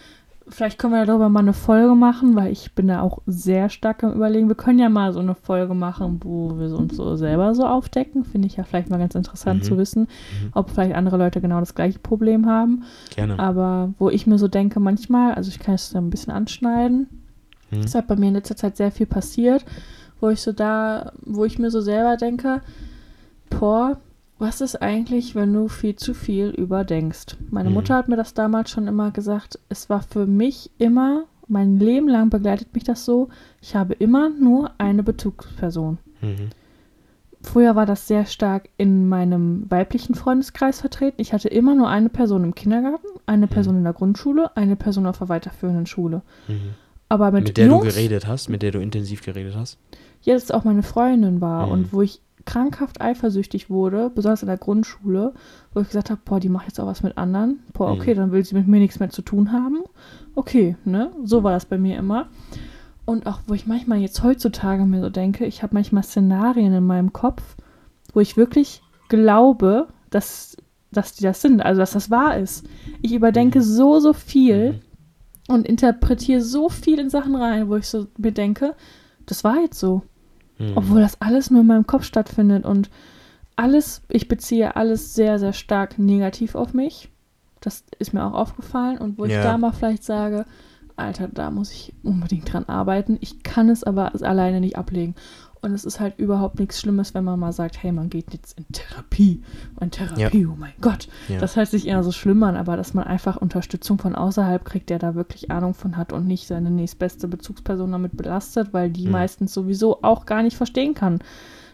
Speaker 3: vielleicht können wir darüber mal eine Folge machen, weil ich bin da auch sehr stark am überlegen. Wir können ja mal so eine Folge machen, wo wir uns so selber so aufdecken. Finde ich ja vielleicht mal ganz interessant
Speaker 2: Mhm.
Speaker 3: zu wissen, ob vielleicht andere Leute genau das gleiche Problem haben.
Speaker 2: Gerne.
Speaker 3: Aber wo ich mir so denke, manchmal, also ich kann es da ein bisschen anschneiden,
Speaker 2: Mhm.
Speaker 3: es hat bei mir in letzter Zeit sehr viel passiert, wo ich so da, wo ich mir so selber denke, boah, was ist eigentlich, wenn du viel zu viel überdenkst? Meine
Speaker 2: Mhm.
Speaker 3: Mutter hat mir das damals schon immer gesagt, es war für mich immer, mein Leben lang begleitet mich das so, ich habe immer nur eine Bezugsperson.
Speaker 2: Mhm.
Speaker 3: Früher war das sehr stark in meinem weiblichen Freundeskreis vertreten. Ich hatte immer nur eine Person im Kindergarten, eine Person in der Grundschule, eine Person auf der weiterführenden Schule.
Speaker 2: Mhm.
Speaker 3: Aber mit,
Speaker 2: Mit der
Speaker 3: Jungs,
Speaker 2: du geredet hast, mit der du intensiv geredet hast.
Speaker 3: jetzt auch meine Freundin war
Speaker 2: Mhm.
Speaker 3: und wo ich krankhaft eifersüchtig wurde, besonders in der Grundschule, wo ich gesagt habe, boah, die macht jetzt auch was mit anderen. Boah, okay,
Speaker 2: Mhm.
Speaker 3: dann will sie mit mir nichts mehr zu tun haben. Okay, ne? So war das bei mir immer. Und auch, wo ich manchmal jetzt heutzutage mir so denke, ich habe manchmal Szenarien in meinem Kopf, wo ich wirklich glaube, dass, dass die das sind, also dass das wahr ist. Ich überdenke so, so viel
Speaker 2: Mhm.
Speaker 3: Und interpretiere so viel in Sachen rein, wo ich so mir denke, das war jetzt so.
Speaker 2: Mhm.
Speaker 3: Obwohl das alles nur in meinem Kopf stattfindet und alles, ich beziehe alles sehr, sehr stark negativ auf mich. Das ist mir auch aufgefallen und wo ich
Speaker 2: Ja.
Speaker 3: da mal vielleicht sage, Alter, da muss ich unbedingt dran arbeiten. Ich kann es aber alleine nicht ablegen. Und es ist halt überhaupt nichts Schlimmes, wenn man mal sagt, hey, man geht jetzt in Therapie. Und Therapie, oh mein Gott.
Speaker 2: Ja.
Speaker 3: Das hört sich eher so schlimm an, aber dass man einfach Unterstützung von außerhalb kriegt, der da wirklich Ahnung von hat und nicht seine nächstbeste Bezugsperson damit belastet, weil die
Speaker 2: Mhm.
Speaker 3: meistens sowieso auch gar nicht verstehen kann.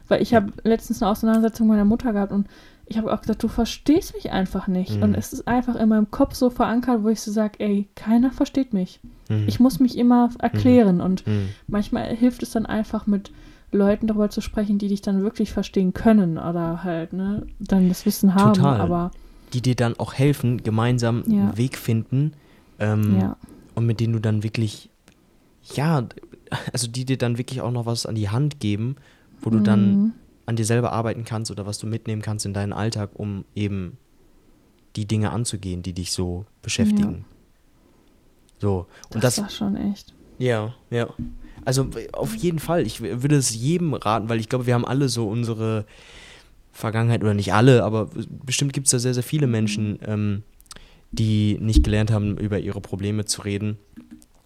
Speaker 3: Weil ich habe letztens eine Auseinandersetzung mit meiner Mutter gehabt und ich habe auch gesagt, du verstehst mich einfach nicht.
Speaker 2: Mhm.
Speaker 3: Und es ist einfach in meinem Kopf so verankert, wo ich so sage, ey, keiner versteht mich.
Speaker 2: Mhm.
Speaker 3: Ich muss mich immer erklären und
Speaker 2: Mhm.
Speaker 3: manchmal hilft es dann einfach mit Leuten darüber zu sprechen, die dich dann wirklich verstehen können oder halt, ne, dann das Wissen haben.
Speaker 2: Total.
Speaker 3: Aber
Speaker 2: Die dir dann auch helfen, gemeinsam
Speaker 3: Ja.
Speaker 2: einen Weg finden ähm,
Speaker 3: ja,
Speaker 2: und mit denen du dann wirklich, ja, also die dir dann wirklich auch noch was an die Hand geben, wo du dann
Speaker 3: Mhm.
Speaker 2: an dir selber arbeiten kannst oder was du mitnehmen kannst in deinen Alltag, um eben die Dinge anzugehen, die dich so beschäftigen. So, und
Speaker 3: das,
Speaker 2: das,
Speaker 3: war schon echt.
Speaker 2: ja, ja. Also auf jeden Fall, ich würde es jedem raten, weil ich glaube, wir haben alle so unsere Vergangenheit, oder nicht alle, aber bestimmt gibt es da sehr, sehr viele Menschen, ähm, die nicht gelernt haben, über ihre Probleme zu reden.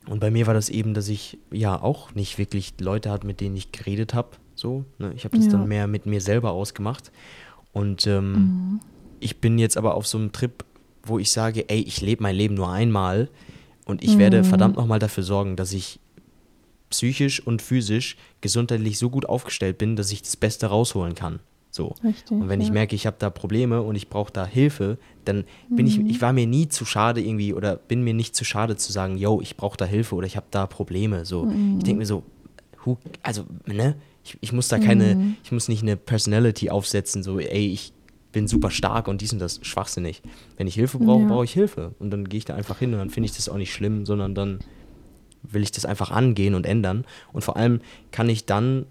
Speaker 2: Und bei mir war das eben, dass ich ja auch nicht wirklich Leute hatte, mit denen ich geredet habe. So, ne? Ich habe das
Speaker 3: Ja.
Speaker 2: dann mehr mit mir selber ausgemacht. Und ähm,
Speaker 3: Mhm.
Speaker 2: ich bin jetzt aber auf so einem Trip, wo ich sage, ey, ich lebe mein Leben nur einmal und ich werde
Speaker 3: Mhm.
Speaker 2: verdammt nochmal dafür sorgen, dass ich psychisch und physisch gesundheitlich so gut aufgestellt bin, dass ich das Beste rausholen kann. So.
Speaker 3: Richtig.
Speaker 2: Und wenn ich
Speaker 3: ja.
Speaker 2: merke, ich habe da Probleme und ich brauche da Hilfe, dann bin ich,
Speaker 3: Mhm.
Speaker 2: ich war mir nie zu schade irgendwie oder bin mir nicht zu schade zu sagen, yo, ich brauche da Hilfe oder ich habe da Probleme. So,
Speaker 3: Mhm.
Speaker 2: ich denke mir so, who, also, ne, ich, ich muss da keine,
Speaker 3: Mhm.
Speaker 2: ich muss nicht eine Personality aufsetzen, so, ey, ich bin super stark und dies und das, schwachsinnig. Wenn ich Hilfe brauche,
Speaker 3: Ja.
Speaker 2: brauche ich Hilfe. Und dann gehe ich da einfach hin und dann finde ich das auch nicht schlimm, sondern dann will ich das einfach angehen und ändern. Und vor allem kann ich dann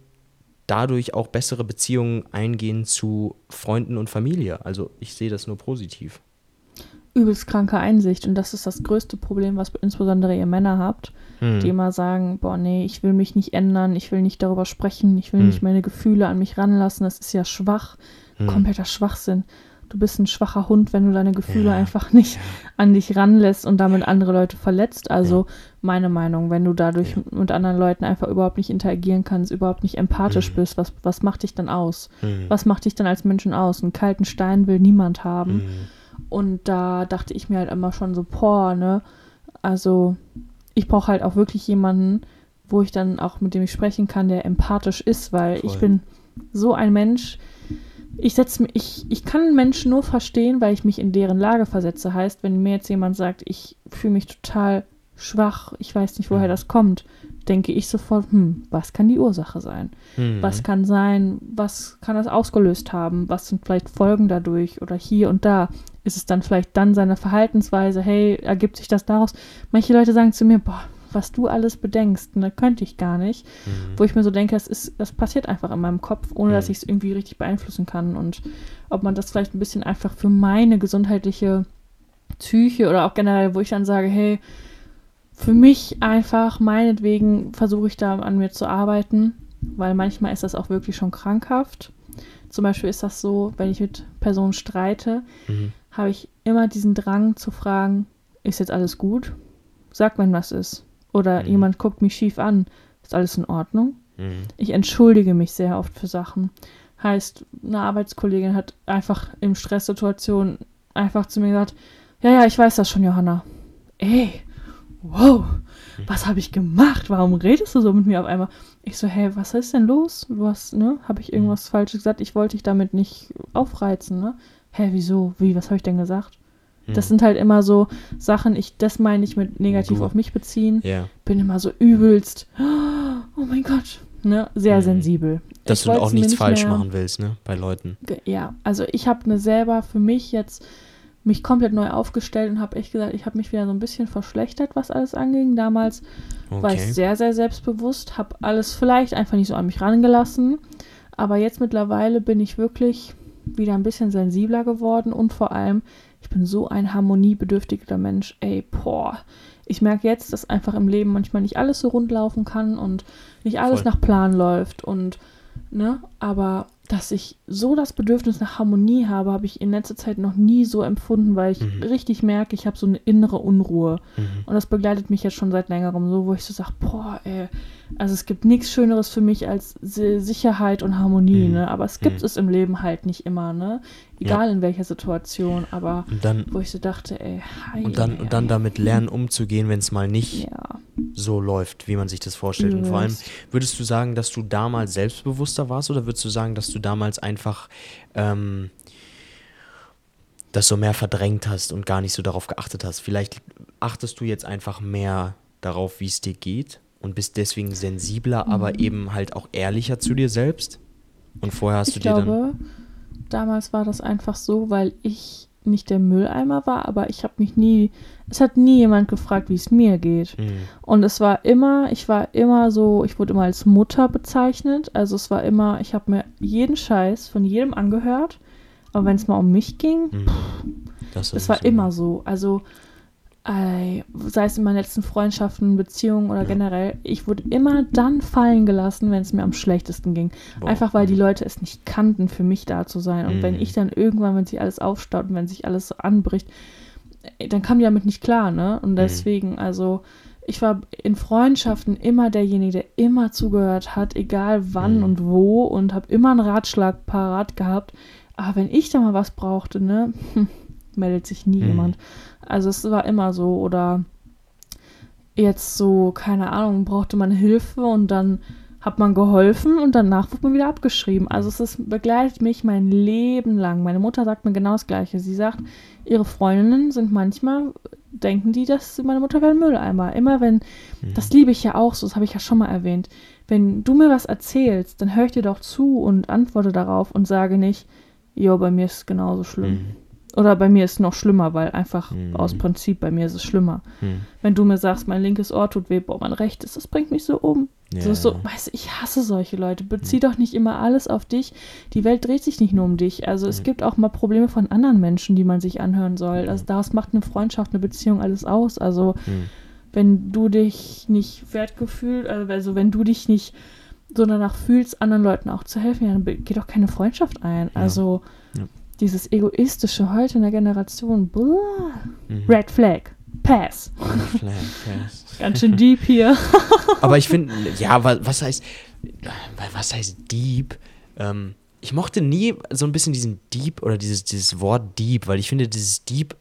Speaker 2: dadurch auch bessere Beziehungen eingehen zu Freunden und Familie. Also ich sehe das nur positiv.
Speaker 3: übelst kranke Einsicht und das ist das größte Problem, was insbesondere ihr Männer habt,
Speaker 2: Hm.
Speaker 3: die immer sagen, boah, nee, ich will mich nicht ändern, ich will nicht darüber sprechen, ich will
Speaker 2: Hm.
Speaker 3: nicht meine Gefühle an mich ranlassen, das ist ja schwach,
Speaker 2: Hm.
Speaker 3: kompletter Schwachsinn. Du bist ein schwacher Hund, wenn du deine Gefühle
Speaker 2: Ja,
Speaker 3: einfach nicht an dich ranlässt und damit andere Leute verletzt. Also meine Meinung, wenn du dadurch mit anderen Leuten einfach überhaupt nicht interagieren kannst, überhaupt nicht empathisch
Speaker 2: Mhm.
Speaker 3: bist, was, was macht dich dann aus?
Speaker 2: Hm.
Speaker 3: Was macht dich dann als Menschen aus? Einen kalten Stein will niemand haben.
Speaker 2: Hm.
Speaker 3: Und da dachte ich mir halt immer schon so, boah, ne? Also, ich brauche halt auch wirklich jemanden, wo ich dann auch mit dem ich sprechen kann, der empathisch ist, weil ich
Speaker 2: Voll.
Speaker 3: bin so ein Mensch. Ich setze mich, ich, ich kann Menschen nur verstehen, weil ich mich in deren Lage versetze. Heißt, wenn mir jetzt jemand sagt, ich fühle mich total schwach, ich weiß nicht, woher
Speaker 2: Mhm.
Speaker 3: das kommt, denke ich sofort, hm, was kann die Ursache sein?
Speaker 2: Hm.
Speaker 3: Was kann sein, was kann das ausgelöst haben? Was sind vielleicht Folgen dadurch oder hier und da? ist es dann vielleicht dann seine Verhaltensweise, hey, ergibt sich das daraus? Manche Leute sagen zu mir, boah, was du alles bedenkst, ne, könnte ich gar nicht.
Speaker 2: Mhm.
Speaker 3: Wo ich mir so denke, das, ist, das passiert einfach in meinem Kopf, ohne dass
Speaker 2: Mhm.
Speaker 3: ich es irgendwie richtig beeinflussen kann. Und ob man das vielleicht ein bisschen einfach für meine gesundheitliche Psyche oder auch generell, wo ich dann sage, hey, für mich einfach, meinetwegen versuche ich da an mir zu arbeiten, weil manchmal ist das auch wirklich schon krankhaft. Zum Beispiel ist das so, wenn ich mit Personen streite,
Speaker 2: Mhm.
Speaker 3: habe ich immer diesen Drang zu fragen, ist jetzt alles gut? Sag, wenn was ist. Oder
Speaker 2: Mhm.
Speaker 3: jemand guckt mich schief an, ist alles in Ordnung?
Speaker 2: Mhm.
Speaker 3: Ich entschuldige mich sehr oft für Sachen. Heißt, eine Arbeitskollegin hat einfach in Stresssituationen einfach zu mir gesagt, ja, ja, ich weiß das schon, Johanna. Ey, wow, was habe ich gemacht? Warum redest du so mit mir auf einmal? Ich so, hey, was ist denn los? Du hast, ne, habe ich irgendwas Falsches gesagt? Ich wollte dich damit nicht aufreizen, ne? Hä, wieso? Wie, was habe ich denn gesagt? Das
Speaker 2: Mhm.
Speaker 3: sind halt immer so Sachen, ich, das meine ich mit negativ
Speaker 2: du-
Speaker 3: auf mich beziehen.
Speaker 2: Ja.
Speaker 3: Bin immer so übelst, oh mein Gott, ne, sehr
Speaker 2: Mhm.
Speaker 3: sensibel.
Speaker 2: Dass
Speaker 3: Ich
Speaker 2: du auch nichts
Speaker 3: nicht
Speaker 2: falsch machen willst, ne? Bei Leuten.
Speaker 3: Ja, also ich habe eine selber für mich jetzt mich komplett neu aufgestellt und habe echt gesagt, ich habe mich wieder so ein bisschen verschlechtert, was alles anging. Damals war ich
Speaker 2: Okay.
Speaker 3: sehr, sehr selbstbewusst, habe alles vielleicht einfach nicht so an mich rangelassen. Aber jetzt mittlerweile bin ich wirklich wieder ein bisschen sensibler geworden und vor allem, ich bin so ein harmoniebedürftiger Mensch. Ey, boah. Ich merke jetzt, dass einfach im Leben manchmal nicht alles so rund laufen kann und nicht alles
Speaker 2: Voll.
Speaker 3: nach Plan läuft und, ne, aber dass ich so das Bedürfnis nach Harmonie habe, habe ich in letzter Zeit noch nie so empfunden, weil ich
Speaker 2: Mhm.
Speaker 3: richtig merke, ich habe so eine innere Unruhe.
Speaker 2: Mhm.
Speaker 3: Und das begleitet mich jetzt schon seit längerem so, wo ich so sage, boah, ey, also es gibt nichts Schöneres für mich als Si- Sicherheit und Harmonie,
Speaker 2: Mhm.
Speaker 3: ne? Aber es gibt
Speaker 2: Mhm.
Speaker 3: es im Leben halt nicht immer, ne? Egal in welcher Situation, aber
Speaker 2: Und dann,
Speaker 3: wo ich so dachte, ey, hi,
Speaker 2: und dann, und dann damit lernen umzugehen, wenn es mal nicht
Speaker 3: ja,
Speaker 2: so läuft, wie man sich das vorstellt. Und vor allem, würdest du sagen, dass du damals selbstbewusster warst oder würdest du sagen, dass du damals einfach ähm, das so mehr verdrängt hast und gar nicht so darauf geachtet hast? Vielleicht achtest du jetzt einfach mehr darauf, wie es dir geht und bist deswegen sensibler, aber eben halt auch ehrlicher zu dir selbst? Und vorher hast
Speaker 3: ich
Speaker 2: du dir dann.
Speaker 3: glaube, damals war das einfach so, weil ich nicht der Mülleimer war, aber ich habe mich nie, es hat nie jemand gefragt, wie es mir geht.
Speaker 2: Mhm.
Speaker 3: Und es war immer, ich war immer so, ich wurde immer als Mutter bezeichnet. Also es war immer, ich habe mir jeden Scheiß von jedem angehört. Aber wenn es mal um mich ging,
Speaker 2: Mhm. Das,
Speaker 3: das
Speaker 2: ist
Speaker 3: war immer so. Also sei es in meinen letzten Freundschaften, Beziehungen oder
Speaker 2: Ja.
Speaker 3: generell, ich wurde immer dann fallen gelassen, wenn es mir am schlechtesten ging.
Speaker 2: Wow.
Speaker 3: Einfach weil die Leute es nicht kannten, für mich da zu sein. Und wenn
Speaker 2: Mhm.
Speaker 3: ich dann irgendwann, wenn sich alles aufstaut und wenn sich alles so anbricht, dann kam die damit nicht klar, ne?
Speaker 2: Mhm.
Speaker 3: Und deswegen, also, ich war in Freundschaften immer derjenige, der immer zugehört hat, egal wann
Speaker 2: Mhm.
Speaker 3: und wo und habe immer einen Ratschlag parat gehabt. Aber wenn ich da mal was brauchte, ne, [LAUGHS] meldet sich nie
Speaker 2: Mhm.
Speaker 3: jemand. Also es war immer so oder jetzt so, keine Ahnung, brauchte man Hilfe und dann hat man geholfen und danach wird man wieder abgeschrieben. Also es ist, begleitet mich mein Leben lang. Meine Mutter sagt mir genau das Gleiche. Sie sagt, ihre Freundinnen sind manchmal, denken die, dass meine Mutter wäre ein Mülleimer. Immer wenn, das liebe ich ja auch so, das habe ich ja schon mal erwähnt. Wenn du mir was erzählst, dann höre ich dir doch zu und antworte darauf und sage nicht, jo, bei mir ist es genauso schlimm.
Speaker 2: Mhm.
Speaker 3: Oder bei mir ist es noch schlimmer, weil einfach
Speaker 2: Mhm.
Speaker 3: aus Prinzip bei mir ist es schlimmer.
Speaker 2: Mhm.
Speaker 3: Wenn du mir sagst, mein linkes Ohr tut weh, boah, mein rechtes, das bringt mich so um.
Speaker 2: Ja,
Speaker 3: so, weißt du, ich hasse solche Leute. Bezieh doch nicht immer alles auf dich. Die Welt dreht sich nicht nur um dich. Also es
Speaker 2: Mhm.
Speaker 3: gibt auch mal Probleme von anderen Menschen, die man sich anhören soll. Also daraus macht eine Freundschaft, eine Beziehung alles aus. Also
Speaker 2: Mhm.
Speaker 3: wenn du dich nicht wertgefühlt, also wenn du dich nicht so danach fühlst, anderen Leuten auch zu helfen, ja, dann geht doch keine Freundschaft ein.
Speaker 2: Ja.
Speaker 3: Also. Dieses egoistische heute in der Generation,
Speaker 2: Mhm.
Speaker 3: Red Flag, Pass.
Speaker 2: Red Flag, yes. [LAUGHS]
Speaker 3: Ganz schön deep hier. [LAUGHS]
Speaker 2: Aber ich finde, [LAUGHS] ja, wa- was heißt, was heißt Dieb? Ähm, ich mochte nie so ein bisschen diesen Dieb oder dieses, dieses Wort Dieb, weil ich finde, dieses Dieb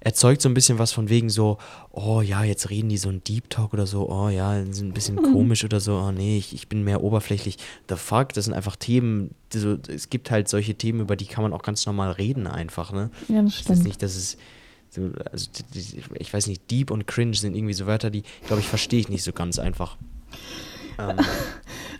Speaker 2: erzeugt so ein bisschen was von wegen so, oh ja, jetzt reden die so ein Deep Talk oder so, oh ja, sind ein bisschen komisch oder so, oh nee, ich, ich bin mehr oberflächlich. The fuck, das sind einfach Themen, so, es gibt halt solche Themen, über die kann man auch ganz normal reden einfach, ne?
Speaker 3: Ja, das
Speaker 2: Das ist
Speaker 3: stimmt.
Speaker 2: nicht, dass es so, also ich weiß nicht, Deep und Cringe sind irgendwie so Wörter, die, glaube ich, verstehe ich nicht so ganz einfach. Ähm, [LAUGHS]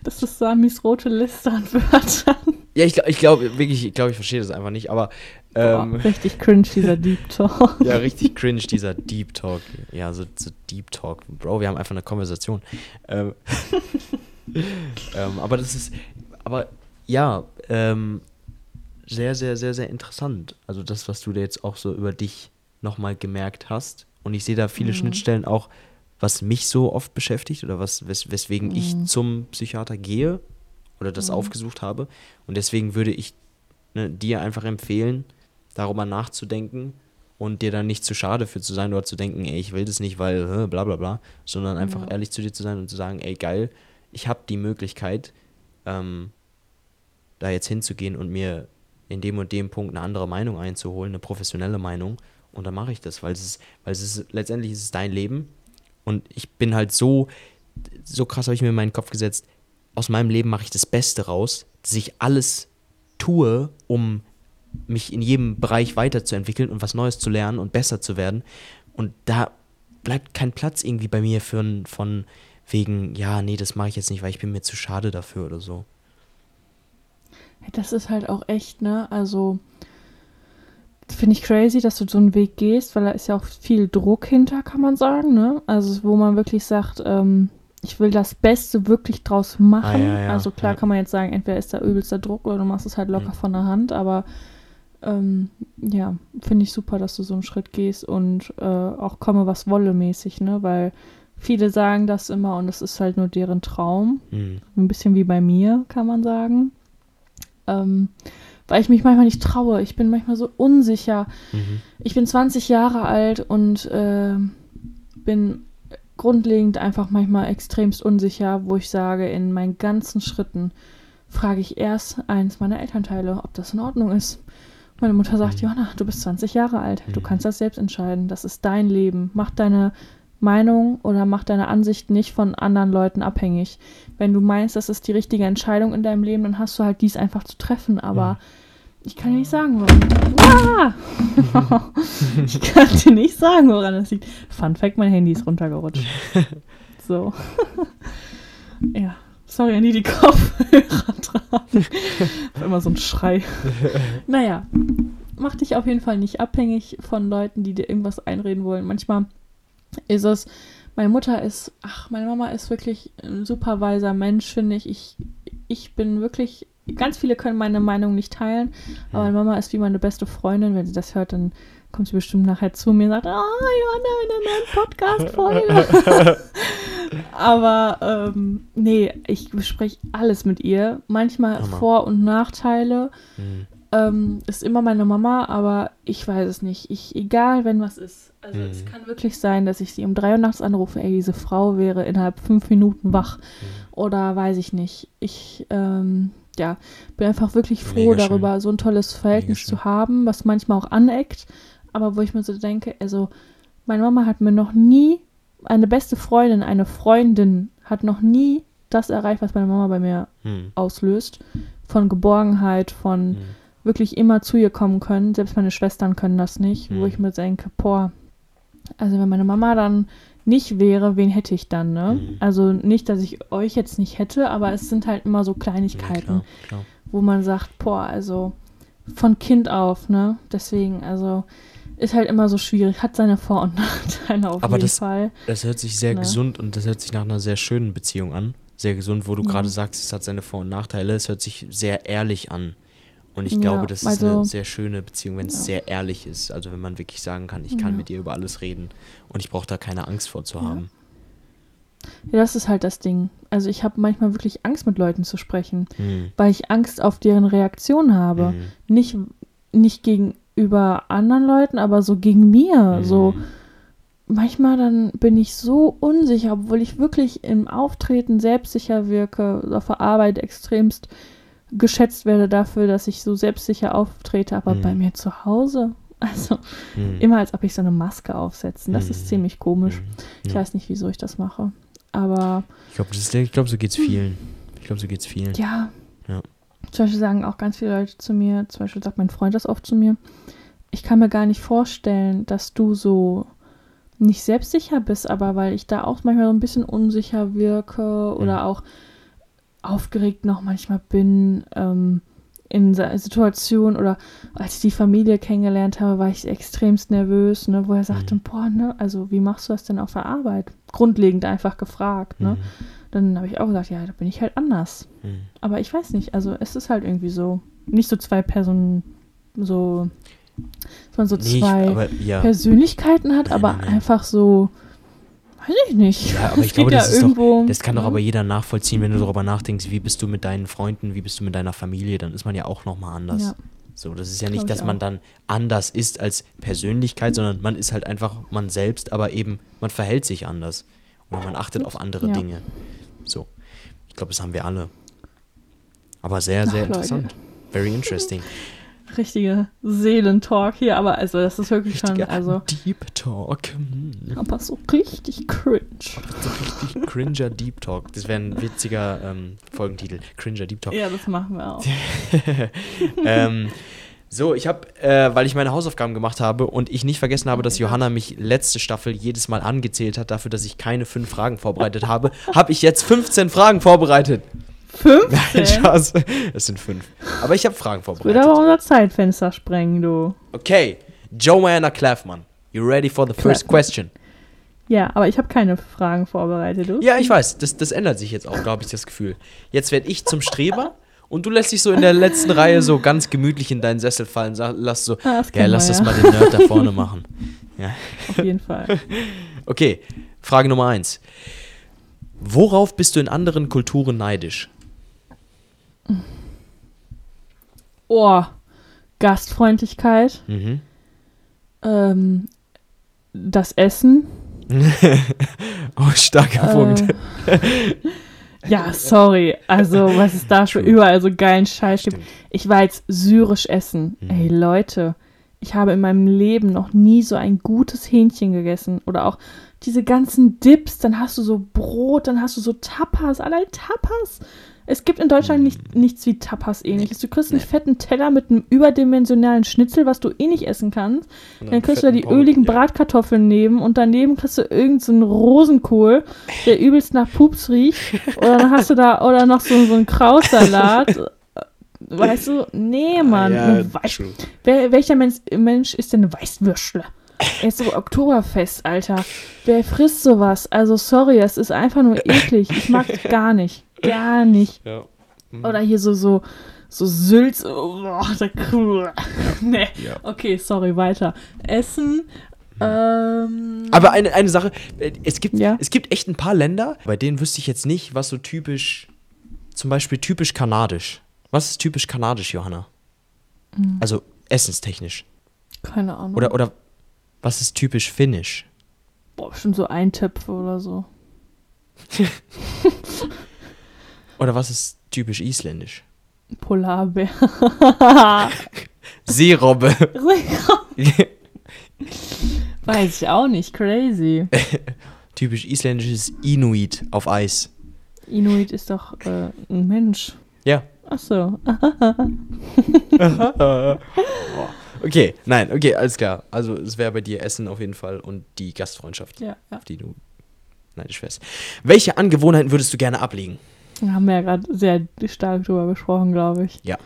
Speaker 3: Das ist Samis rote Liste an Wörtern.
Speaker 2: Ja, ich, ich glaube wirklich, ich glaube, ich verstehe das einfach nicht, aber ähm,
Speaker 3: Boah, richtig cringe, dieser Deep Talk. [LAUGHS]
Speaker 2: ja, richtig cringe, dieser Deep Talk. Ja, so, so Deep Talk. Bro, wir haben einfach eine Konversation. Ähm, [LAUGHS] ähm, aber das ist, aber ja, ähm, sehr, sehr, sehr, sehr interessant. Also das, was du da jetzt auch so über dich nochmal gemerkt hast. Und ich sehe da viele Schnittstellen auch, was mich so oft beschäftigt oder was, wes weswegen ich zum Psychiater gehe oder das aufgesucht habe. Und deswegen würde ich ne, dir einfach empfehlen, darüber nachzudenken und dir dann nicht zu schade für zu sein oder zu denken, ey, ich will das nicht, weil äh, bla bla bla, sondern einfach ehrlich zu dir zu sein und zu sagen, ey, geil, ich habe die Möglichkeit, ähm, da jetzt hinzugehen und mir in dem und dem Punkt eine andere Meinung einzuholen, eine professionelle Meinung. Und dann mache ich das, weil es ist, weil es ist, letztendlich ist es dein Leben. Und ich bin halt so, so krass habe ich mir in meinen Kopf gesetzt, aus meinem Leben mache ich das Beste raus, dass ich alles tue, um mich in jedem Bereich weiterzuentwickeln und was Neues zu lernen und besser zu werden. Und da bleibt kein Platz irgendwie bei mir für ein, von wegen, ja, nee, das mache ich jetzt nicht, weil ich bin mir zu schade dafür oder so.
Speaker 3: Das ist halt auch echt, ne? Also, finde ich crazy, dass du so einen Weg gehst, weil da ist ja auch viel Druck hinter, kann man sagen, ne? Also, wo man wirklich sagt, ähm, ich will das Beste wirklich draus machen.
Speaker 2: Ah, ja, ja,
Speaker 3: also, klar
Speaker 2: ja.
Speaker 3: kann man jetzt sagen, entweder ist da übelster Druck oder du machst es halt locker
Speaker 2: Mhm.
Speaker 3: von der Hand, aber ähm, ja, finde ich super, dass du so einen Schritt gehst und äh, auch komme, was wolle mäßig, ne? Weil viele sagen das immer und es ist halt nur deren Traum.
Speaker 2: Hm.
Speaker 3: Ein bisschen wie bei mir, kann man sagen. Ähm, weil ich mich manchmal nicht traue. Ich bin manchmal so unsicher.
Speaker 2: Mhm.
Speaker 3: Ich bin 20 Jahre alt und äh, bin grundlegend einfach manchmal extremst unsicher, wo ich sage, in meinen ganzen Schritten frage ich erst eins meiner Elternteile, ob das in Ordnung ist. Meine Mutter sagt, Johanna, du bist 20 Jahre alt, du
Speaker 2: Mhm.
Speaker 3: kannst das selbst entscheiden, das ist dein Leben. Mach deine Meinung oder mach deine Ansicht nicht von anderen Leuten abhängig. Wenn du meinst, das ist die richtige Entscheidung in deinem Leben, dann hast du halt dies einfach zu treffen, aber ich kann dir nicht sagen, warum. Ah! ich kann dir nicht sagen, woran das [LAUGHS] liegt. Fun Fact, mein Handy ist runtergerutscht. [LAUGHS] So. [LAUGHS] ja. Sorry an die, die [LAUGHS] Kopfhörer tragen. [LAUGHS] Immer so ein Schrei. [LAUGHS] naja, mach dich auf jeden Fall nicht abhängig von Leuten, die dir irgendwas einreden wollen. Manchmal ist es, meine Mutter ist, ach, meine Mama ist wirklich ein super weiser Mensch, finde ich. Ich, ich bin wirklich, ganz viele können meine Meinung nicht teilen, aber meine Mama ist wie meine beste Freundin. Wenn sie das hört, dann kommt sie bestimmt nachher zu mir und sagt, ah, Johanna, in der neuen Podcast-Folge. [LAUGHS] aber ähm, nee, ich bespreche alles mit ihr. Manchmal
Speaker 2: Hammer.
Speaker 3: Vor- und Nachteile.
Speaker 2: Mhm.
Speaker 3: Ähm, ist immer meine Mama, aber ich weiß es nicht. Ich, egal, wenn was ist. Also
Speaker 2: Mhm.
Speaker 3: es kann wirklich sein, dass ich sie um drei Uhr nachts anrufe, ey, diese Frau wäre innerhalb fünf Minuten wach.
Speaker 2: Mhm.
Speaker 3: Oder weiß ich nicht. Ich, ähm, ja, bin einfach wirklich froh
Speaker 2: Mega schön.
Speaker 3: darüber, so ein tolles Verhältnis zu haben, was manchmal auch aneckt, aber wo ich mir so denke, also meine Mama hat mir noch nie, eine beste Freundin, eine Freundin hat noch nie das erreicht, was meine Mama bei mir
Speaker 2: Hm.
Speaker 3: auslöst. Von Geborgenheit, von
Speaker 2: Hm.
Speaker 3: wirklich immer zu ihr kommen können. Selbst meine Schwestern können das nicht, wo
Speaker 2: Mhm.
Speaker 3: ich mir denke, boah, also wenn meine Mama dann nicht wäre, wen hätte ich dann, ne?
Speaker 2: Mhm.
Speaker 3: Also nicht, dass ich euch jetzt nicht hätte, aber es sind halt immer so Kleinigkeiten,
Speaker 2: klar, klar.
Speaker 3: wo man sagt, boah, also von Kind auf, ne? Deswegen, also ist halt immer so schwierig, hat seine Vor- und Nachteile auf
Speaker 2: Aber
Speaker 3: jeden
Speaker 2: das-
Speaker 3: Fall.
Speaker 2: Das hört sich sehr
Speaker 3: Ne?
Speaker 2: gesund und das hört sich nach einer sehr schönen Beziehung an. Sehr gesund, wo du
Speaker 3: Ja.
Speaker 2: gerade sagst, es hat seine Vor- und Nachteile. Es hört sich sehr ehrlich an. Und ich
Speaker 3: Ja,
Speaker 2: glaube, das ist
Speaker 3: also-
Speaker 2: eine sehr schöne Beziehung, wenn es
Speaker 3: Ja.
Speaker 2: sehr ehrlich ist. Also wenn man wirklich sagen kann, ich kann
Speaker 3: Ja.
Speaker 2: mit dir über alles reden und ich brauche da keine Angst vor zu haben.
Speaker 3: Ja, das ist halt das Ding. Also ich habe manchmal wirklich Angst, mit Leuten zu sprechen,
Speaker 2: Hm.
Speaker 3: weil ich Angst auf deren Reaktion habe.
Speaker 2: Hm.
Speaker 3: Nicht, nicht gegenüber anderen Leuten, aber so gegen mir.
Speaker 2: Hm.
Speaker 3: So manchmal dann bin ich so unsicher, obwohl ich wirklich im Auftreten selbstsicher wirke, auf der Arbeit extremst geschätzt werde dafür, dass ich so selbstsicher auftrete, aber
Speaker 2: Mhm.
Speaker 3: bei mir zu Hause, [LAUGHS] also
Speaker 2: Hm.
Speaker 3: immer als ob ich so eine Maske aufsetze. Das
Speaker 2: Mhm.
Speaker 3: ist ziemlich komisch.
Speaker 2: Hm.
Speaker 3: Ich weiß nicht, wieso ich das mache. Aber
Speaker 2: Ich glaube, glaub, so geht's vielen. Ich glaube, so geht's vielen.
Speaker 3: ja.
Speaker 2: Ja.
Speaker 3: Zum Beispiel sagen auch ganz viele Leute zu mir, zum Beispiel sagt mein Freund das oft zu mir, ich kann mir gar nicht vorstellen, dass du so nicht selbstsicher bist, aber weil ich da auch manchmal so ein bisschen unsicher wirke oder
Speaker 2: Mhm.
Speaker 3: auch aufgeregt noch manchmal bin ähm, in Situationen oder als ich die Familie kennengelernt habe, war ich extremst nervös, ne, wo er sagte,
Speaker 2: Mhm.
Speaker 3: boah, ne, also wie machst du das denn auf der Arbeit? Grundlegend einfach gefragt, ne?
Speaker 2: Mhm.
Speaker 3: Dann habe ich auch gesagt, ja, da bin ich halt anders.
Speaker 2: Mhm.
Speaker 3: Aber ich weiß nicht, also es ist halt irgendwie so, nicht so zwei Personen, so, dass man so
Speaker 2: Nee, ich,
Speaker 3: zwei
Speaker 2: aber ja.
Speaker 3: Persönlichkeiten hat,
Speaker 2: Nein,
Speaker 3: aber
Speaker 2: nein, nein.
Speaker 3: einfach so, weiß ich nicht.
Speaker 2: Ja, aber ich glaube, das, ist doch, das kann doch aber jeder nachvollziehen, wenn du darüber nachdenkst, wie bist du mit deinen Freunden, wie bist du mit deiner Familie, dann ist man ja auch nochmal anders.
Speaker 3: Ja.
Speaker 2: So, das ist ja nicht,
Speaker 3: ich
Speaker 2: dass man dann anders ist als Persönlichkeit, sondern man ist halt einfach man selbst, aber eben, man verhält sich anders. Oder man achtet auf andere
Speaker 3: Ja.
Speaker 2: Dinge. So. Ich glaube, das haben wir alle. Aber sehr, sehr
Speaker 3: Ach, Leute.
Speaker 2: interessant. Very interesting. [LAUGHS]
Speaker 3: Richtige Seelentalk hier, aber also das ist wirklich schon,
Speaker 2: Richtiger
Speaker 3: also,
Speaker 2: Deep Talk. Hm.
Speaker 3: aber so richtig cringe.
Speaker 2: So richtig Cringer Deep Talk. Das wäre ein witziger ähm, Folgentitel. Cringer Deep Talk.
Speaker 3: Ja, das machen wir auch. [LAUGHS]
Speaker 2: ähm, so, ich habe, äh, weil ich meine Hausaufgaben gemacht habe und ich nicht vergessen habe, dass Johanna mich letzte Staffel jedes Mal angezählt hat dafür, dass ich keine fünf Fragen vorbereitet habe, habe ich jetzt 15 Fragen vorbereitet. [LAUGHS] Nein,
Speaker 3: 15?
Speaker 2: Spaß. Es sind fünf. Aber ich habe Fragen
Speaker 3: Würde aber
Speaker 2: vorbereitet.
Speaker 3: unser Zeitfenster sprengen, du.
Speaker 2: Okay, Joanna Klaffmann, you ready for the first
Speaker 3: Klaffmann.
Speaker 2: question?
Speaker 3: Ja, aber ich habe keine Fragen vorbereitet, du.
Speaker 2: Ja, ich weiß, das, das ändert sich jetzt auch, glaube ich, das Gefühl. Jetzt werde ich zum Streber und du lässt dich so in der letzten Reihe so ganz gemütlich in deinen Sessel fallen. Sag, lass so,
Speaker 3: Ah, das
Speaker 2: ja, lass
Speaker 3: wir
Speaker 2: das
Speaker 3: ja.
Speaker 2: mal den Nerd da vorne machen. [LAUGHS] Ja.
Speaker 3: Auf jeden Fall.
Speaker 2: Okay, Frage Nummer eins. Worauf bist du in anderen Kulturen neidisch?
Speaker 3: Oh, Gastfreundlichkeit,
Speaker 2: Mhm.
Speaker 3: ähm, das Essen. [LAUGHS]
Speaker 2: Oh, starker Punkt.
Speaker 3: Äh, ja, sorry. Also, was es da schon überall so geilen Scheiß gibt. Ich war jetzt syrisch essen.
Speaker 2: Mhm.
Speaker 3: Ey, Leute, ich habe in meinem Leben noch nie so ein gutes Hähnchen gegessen. Oder auch diese ganzen Dips. Dann hast du so Brot, dann hast du so Tapas. Allein Tapas. Es gibt in Deutschland nicht, nichts wie Tapas ähnliches. Du kriegst einen fetten Teller mit einem überdimensionalen Schnitzel, was du eh nicht essen kannst.
Speaker 2: Und
Speaker 3: Dann kriegst du da die
Speaker 2: Pommes,
Speaker 3: öligen
Speaker 2: ja.
Speaker 3: Bratkartoffeln neben und daneben kriegst du irgendeinen so Rosenkohl, der [LAUGHS] übelst nach Pups riecht. Oder dann hast du da, oder noch so, so einen Krautsalat. [LAUGHS] Weißt du? Nee, Mann.
Speaker 2: Ja,
Speaker 3: Weiß-. Wer, welcher Mensch, Mensch ist denn ein Weißwürschler? Er ist so Oktoberfest, Alter. Wer frisst sowas? Also, sorry, das ist einfach nur [LAUGHS] eklig. Ich mag es gar nicht. Gar nicht.
Speaker 2: Ja. Mhm.
Speaker 3: Oder hier so, so, so Sülz. Oh, der [LAUGHS] nee.
Speaker 2: Ja.
Speaker 3: Okay, sorry, weiter. Essen. Ähm,
Speaker 2: Aber eine, eine Sache, äh, es gibt,
Speaker 3: Ja.
Speaker 2: es gibt echt ein paar Länder, bei denen wüsste ich jetzt nicht, was so typisch, zum Beispiel typisch kanadisch. Was ist typisch kanadisch, Johanna?
Speaker 3: Hm.
Speaker 2: Also essenstechnisch.
Speaker 3: keine Ahnung.
Speaker 2: Oder, oder was ist typisch finnisch?
Speaker 3: Boah, bestimmt so Eintöpfe oder so. [LAUGHS]
Speaker 2: Oder was ist typisch isländisch?
Speaker 3: Polarbär. [LAUGHS]
Speaker 2: Seerobbe. [LAUGHS]
Speaker 3: Weiß ich auch nicht. Crazy. [LAUGHS]
Speaker 2: typisch isländisch ist Inuit auf Eis.
Speaker 3: Inuit ist doch äh, ein Mensch.
Speaker 2: Ja.
Speaker 3: Ach so.
Speaker 2: Okay, nein, okay, alles klar. Also es wäre bei dir Essen auf jeden Fall und die Gastfreundschaft,
Speaker 3: Ja, ja.
Speaker 2: auf die du neidisch wärst. Welche Angewohnheiten würdest du gerne ablegen?
Speaker 3: Haben wir ja gerade sehr stark drüber gesprochen, glaube ich.
Speaker 2: Ja,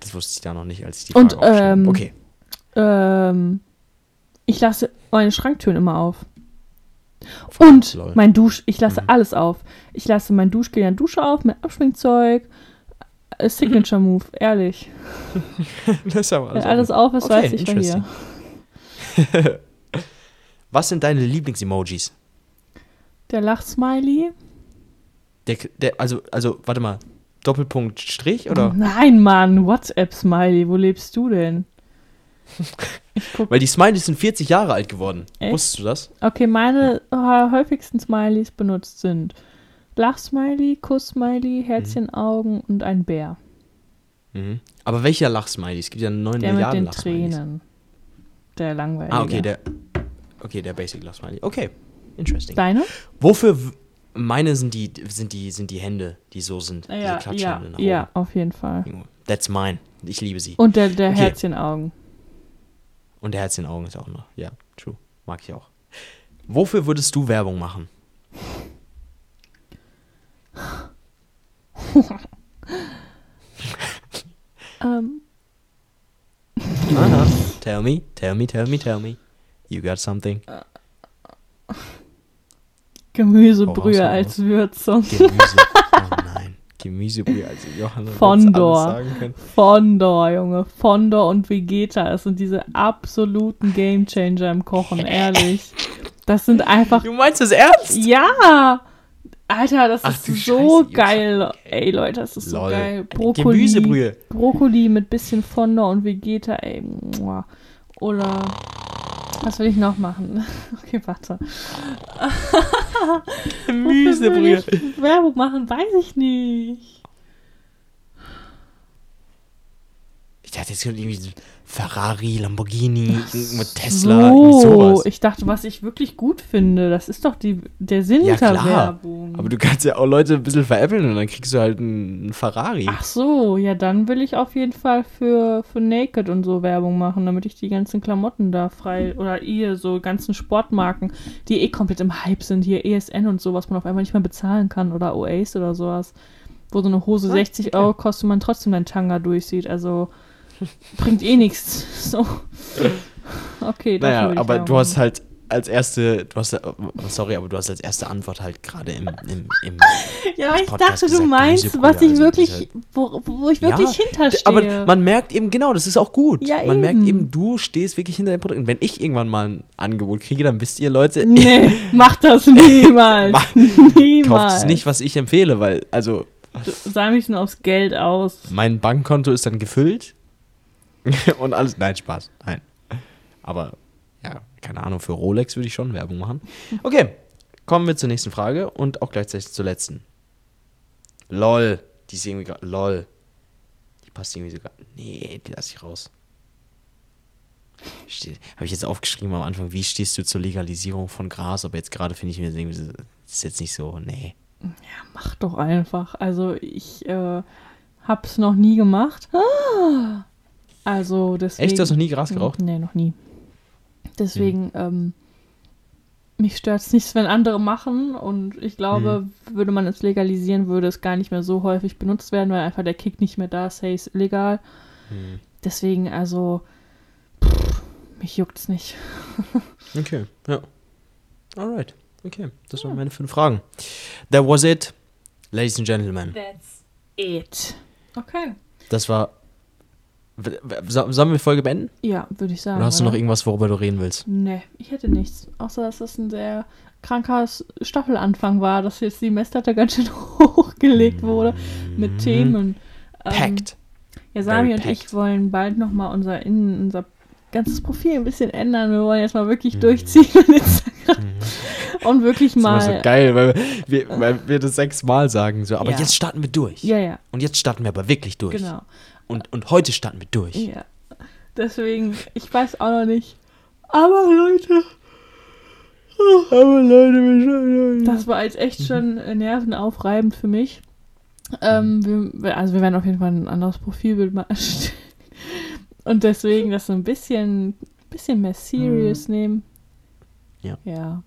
Speaker 2: das wusste ich da noch nicht, als ich die
Speaker 3: Und,
Speaker 2: Frage aufgeschrieben
Speaker 3: ähm,
Speaker 2: habe. Okay.
Speaker 3: Ähm, ich lasse meine Schranktüren immer auf. Und
Speaker 2: Lol.
Speaker 3: mein Dusch, ich lasse
Speaker 2: Mhm.
Speaker 3: alles auf. Ich lasse mein Duschgel in der Dusche auf mit Abschminkzeug. Äh, Signature Move, ehrlich. [LAUGHS]
Speaker 2: Das haben wir
Speaker 3: Wenn alles auf ist,
Speaker 2: Okay,
Speaker 3: weiß ich war hier. [LAUGHS]
Speaker 2: Was sind deine Lieblingsemojis?
Speaker 3: Der Lachsmiley.
Speaker 2: Der, der, also, also, warte mal. Doppelpunkt Strich oder?
Speaker 3: Nein, Mann, WhatsApp-Smiley, wo lebst du denn? [LAUGHS]
Speaker 2: Weil die Smileys sind 40 Jahre alt geworden.
Speaker 3: Echt?
Speaker 2: Wusstest du das?
Speaker 3: Okay, meine äh, häufigsten Smileys benutzt sind Lachsmiley, Kuss-Smiley, Herzchenaugen und ein Bär.
Speaker 2: Mhm. Aber welcher Lachsmiley? Es gibt ja 9
Speaker 3: Der mit
Speaker 2: Milliarden
Speaker 3: den
Speaker 2: Lachsmileys.
Speaker 3: Tränen. Der langweilige.
Speaker 2: Ah, okay, der. Okay, der Basic Lachsmiley. Okay, interesting.
Speaker 3: Deine?
Speaker 2: Wofür meine sind die, sind die, sind die Hände, die so sind.
Speaker 3: Ja,
Speaker 2: diese
Speaker 3: ja, ja, auf jeden Fall.
Speaker 2: That's mine. Ich liebe sie.
Speaker 3: Und der, der
Speaker 2: Okay.
Speaker 3: Herzchenaugen.
Speaker 2: Und der Herz in den Augen ist auch noch. Ja, true. Mag ich auch. Wofür würdest du Werbung machen?
Speaker 3: ähm,
Speaker 2: Aha. Tell me, tell me, tell me, tell me. You got something.
Speaker 3: Gemüsebrühe als Würzung.
Speaker 2: Gemüse. [LAUGHS] Oh nein. Gemüsebrühe, also Johanna
Speaker 3: Fondor.
Speaker 2: alles sagen können.
Speaker 3: Fondor, Junge. Fondor und Vegeta. Das sind diese absoluten Gamechanger im Kochen, [LAUGHS] ehrlich. Das sind einfach.
Speaker 2: Du meinst das ernst?
Speaker 3: Ja! Alter, das
Speaker 2: Ach
Speaker 3: ist so
Speaker 2: Scheiße,
Speaker 3: geil. Ey, Leute, das ist so
Speaker 2: Lol.
Speaker 3: geil.
Speaker 2: Eine
Speaker 3: Brokkoli.
Speaker 2: Gemüsebrühe.
Speaker 3: Brokkoli mit bisschen Fondor und Vegeta, ey. Oder. Was will ich noch machen? [LAUGHS] Okay, warte.
Speaker 2: Gemüsebrühe.
Speaker 3: Werbung machen, weiß ich nicht.
Speaker 2: Ich dachte, jetzt kommt irgendwie so Ferrari, Lamborghini, mit Tesla, irgendwie
Speaker 3: So,
Speaker 2: sowas.
Speaker 3: ich dachte, was ich wirklich gut finde, das ist doch die, der Sinn
Speaker 2: Ja, klar.
Speaker 3: Werbung.
Speaker 2: Aber du kannst ja auch Leute ein bisschen veräppeln und dann kriegst du halt einen Ferrari.
Speaker 3: Ach so, ja, dann will ich auf jeden Fall für, für Naked und so Werbung machen, damit ich die ganzen Klamotten da frei oder ihr, so ganzen Sportmarken, die eh komplett im Hype sind, hier ESN und so, was man auf einmal nicht mehr bezahlen kann oder Oasis oder sowas, wo so eine Hose
Speaker 2: Ah,
Speaker 3: 60
Speaker 2: okay.
Speaker 3: Euro kostet und man trotzdem dein Tanga durchsieht, also bringt eh nichts. So. Okay,
Speaker 2: Naja, aber du hast halt als erste, du hast, oh, sorry, aber du hast als erste Antwort halt gerade im, im, im [LAUGHS]
Speaker 3: Ja, ich
Speaker 2: Podcast
Speaker 3: dachte, du
Speaker 2: gesagt,
Speaker 3: meinst,
Speaker 2: Gemüsebrühe,
Speaker 3: was ich
Speaker 2: also
Speaker 3: wirklich, wo, wo ich wirklich
Speaker 2: Ja,
Speaker 3: hinterstehe.
Speaker 2: Aber man merkt eben, genau, das ist auch gut.
Speaker 3: Ja,
Speaker 2: man merkt
Speaker 3: eben.
Speaker 2: eben, du stehst wirklich hinter dem Produkt. Und wenn ich irgendwann mal ein Angebot kriege, dann wisst ihr, Leute,
Speaker 3: nee, [LAUGHS] mach das niemals.
Speaker 2: Mach-
Speaker 3: niemals.
Speaker 2: kauft es nicht, was ich empfehle, weil, also,
Speaker 3: Du sah mich nur aufs Geld aus.
Speaker 2: mein Bankkonto ist dann gefüllt [LAUGHS] und alles. Nein, Spaß. Nein. Aber, ja, keine Ahnung, für Rolex würde ich schon Werbung machen. Okay, kommen wir zur nächsten Frage und auch gleichzeitig zur letzten. LOL. Die ist irgendwie gerade. LOL. Die passt irgendwie sogar. Nee, die lasse ich raus. Habe ich jetzt aufgeschrieben am Anfang, wie stehst du zur Legalisierung von Gras? Aber jetzt gerade finde ich mir irgendwie das ist jetzt nicht so, nee.
Speaker 3: Mach doch einfach. Also ich äh, hab's noch nie gemacht. Ah! Also deswegen.
Speaker 2: Echt, du hast noch nie Gras geraucht?
Speaker 3: Nee, noch nie. Deswegen, ähm, mich stört's nicht, wenn andere machen und ich glaube,
Speaker 2: Hm.
Speaker 3: würde man es legalisieren, würde es gar nicht mehr so häufig benutzt werden, weil einfach der Kick nicht mehr da ist, hey, ist illegal.
Speaker 2: Hm.
Speaker 3: Deswegen, also, pff, mich juckt's nicht. [LAUGHS]
Speaker 2: Okay, ja. Alright, okay. Das waren meine fünf Fragen. That was it, ladies and gentlemen.
Speaker 3: That's it. Okay.
Speaker 2: Das war. Sollen wir die Folge beenden?
Speaker 3: Ja, würde ich sagen.
Speaker 2: Oder hast du noch irgendwas, worüber du reden willst?
Speaker 3: Nee, ich hätte nichts. Außer, dass das ein sehr kranker Staffelanfang war, dass jetzt die Messlatte ganz schön [LAUGHS] hochgelegt wurde mit Themen. Ähm,
Speaker 2: Packed.
Speaker 3: ja, Sami
Speaker 2: Very
Speaker 3: und ich
Speaker 2: packed.
Speaker 3: wollen bald nochmal unser, in, unser ganzes Profil ein bisschen ändern. Wir wollen jetzt mal wirklich durchziehen mit [LAUGHS] Instagram. Und wirklich
Speaker 2: Mhm. Das ist
Speaker 3: mal.
Speaker 2: so geil, weil wir, weil wir das sechsmal sagen. So. Aber
Speaker 3: Ja.
Speaker 2: jetzt starten wir durch.
Speaker 3: Ja, ja,
Speaker 2: Und jetzt starten wir aber wirklich durch.
Speaker 3: genau.
Speaker 2: Und, und heute starten wir durch.
Speaker 3: Ja. Deswegen, ich weiß auch noch nicht. Aber Leute,
Speaker 2: Aber Leute,
Speaker 3: Das war jetzt echt schon äh, nervenaufreibend für mich. Ähm, wir, wir- also wir werden auf jeden Fall ein anderes Profilbild mal [LAUGHS] erstellen. Und deswegen das so ein bisschen, bisschen mehr serious nehmen.
Speaker 2: Ja.
Speaker 3: Ja,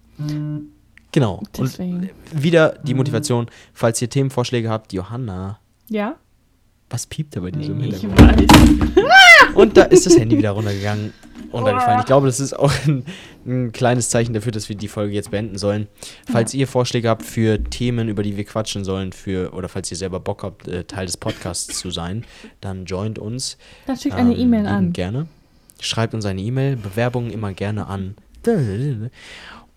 Speaker 2: Genau. Und
Speaker 3: deswegen.
Speaker 2: wieder die Motivation, falls ihr Themenvorschläge habt, Johanna,
Speaker 3: Ja,
Speaker 2: was piept da bei dir so im Hintergrund? Und da ist das Handy wieder runtergegangen. Runtergefallen. Ich glaube, das ist auch ein, ein kleines Zeichen dafür, dass wir die Folge jetzt beenden sollen. Falls ihr Vorschläge habt für Themen, über die wir quatschen sollen, für, oder falls ihr selber Bock habt, äh, Teil des Podcasts zu sein, dann joint uns.
Speaker 3: Dann schickt eine
Speaker 2: Ähm,
Speaker 3: E-Mail
Speaker 2: lieben
Speaker 3: an.
Speaker 2: Gerne. Schreibt uns eine E-Mail, Bewerbungen immer gerne an.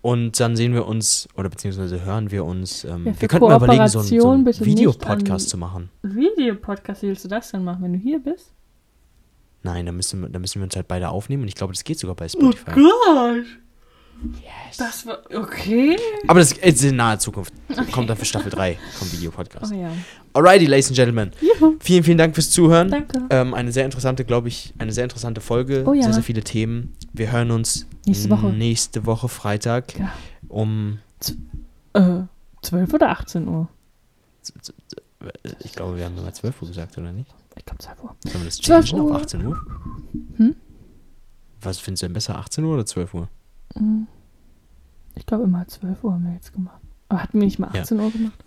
Speaker 2: Und dann sehen wir uns, oder beziehungsweise hören wir uns. Ähm,
Speaker 3: Ja,
Speaker 2: wir könnten mal überlegen, so einen so einen Videopodcast zu machen.
Speaker 3: Videopodcast, wie willst du das denn machen, wenn du hier bist?
Speaker 2: Nein, da müssen, wir- da müssen wir uns halt beide aufnehmen und ich glaube, das geht sogar bei
Speaker 3: Oh
Speaker 2: Spotify.
Speaker 3: Gott!
Speaker 2: yes.
Speaker 3: Das war. Okay.
Speaker 2: Aber das ist in naher Zukunft. Kommt dann für Staffel 3 vom Videopodcast.
Speaker 3: Oh ja.
Speaker 2: Alrighty, Ladies and Gentlemen.
Speaker 3: Juhu.
Speaker 2: Vielen, vielen Dank fürs Zuhören.
Speaker 3: Danke.
Speaker 2: Ähm, eine sehr interessante, glaube ich, eine sehr interessante Folge.
Speaker 3: Oh ja.
Speaker 2: Sehr, sehr viele Themen. Wir hören uns
Speaker 3: Nächste Woche.
Speaker 2: nächste Woche Freitag
Speaker 3: Ja.
Speaker 2: um,
Speaker 3: Äh, 12 oder 18 Uhr?
Speaker 2: ich glaube, wir haben immer 12 Uhr gesagt, oder nicht?
Speaker 3: Ich glaube 12 Uhr.
Speaker 2: Sollen wir das
Speaker 3: 12
Speaker 2: changen auf
Speaker 3: Uhr.
Speaker 2: 18 Uhr?
Speaker 3: Hm?
Speaker 2: Was findest du denn besser, 18 Uhr oder 12 Uhr?
Speaker 3: Ich glaube immer 12 Uhr haben wir jetzt gemacht. Aber hatten wir nicht mal
Speaker 2: Ja.
Speaker 3: 18 Uhr gemacht?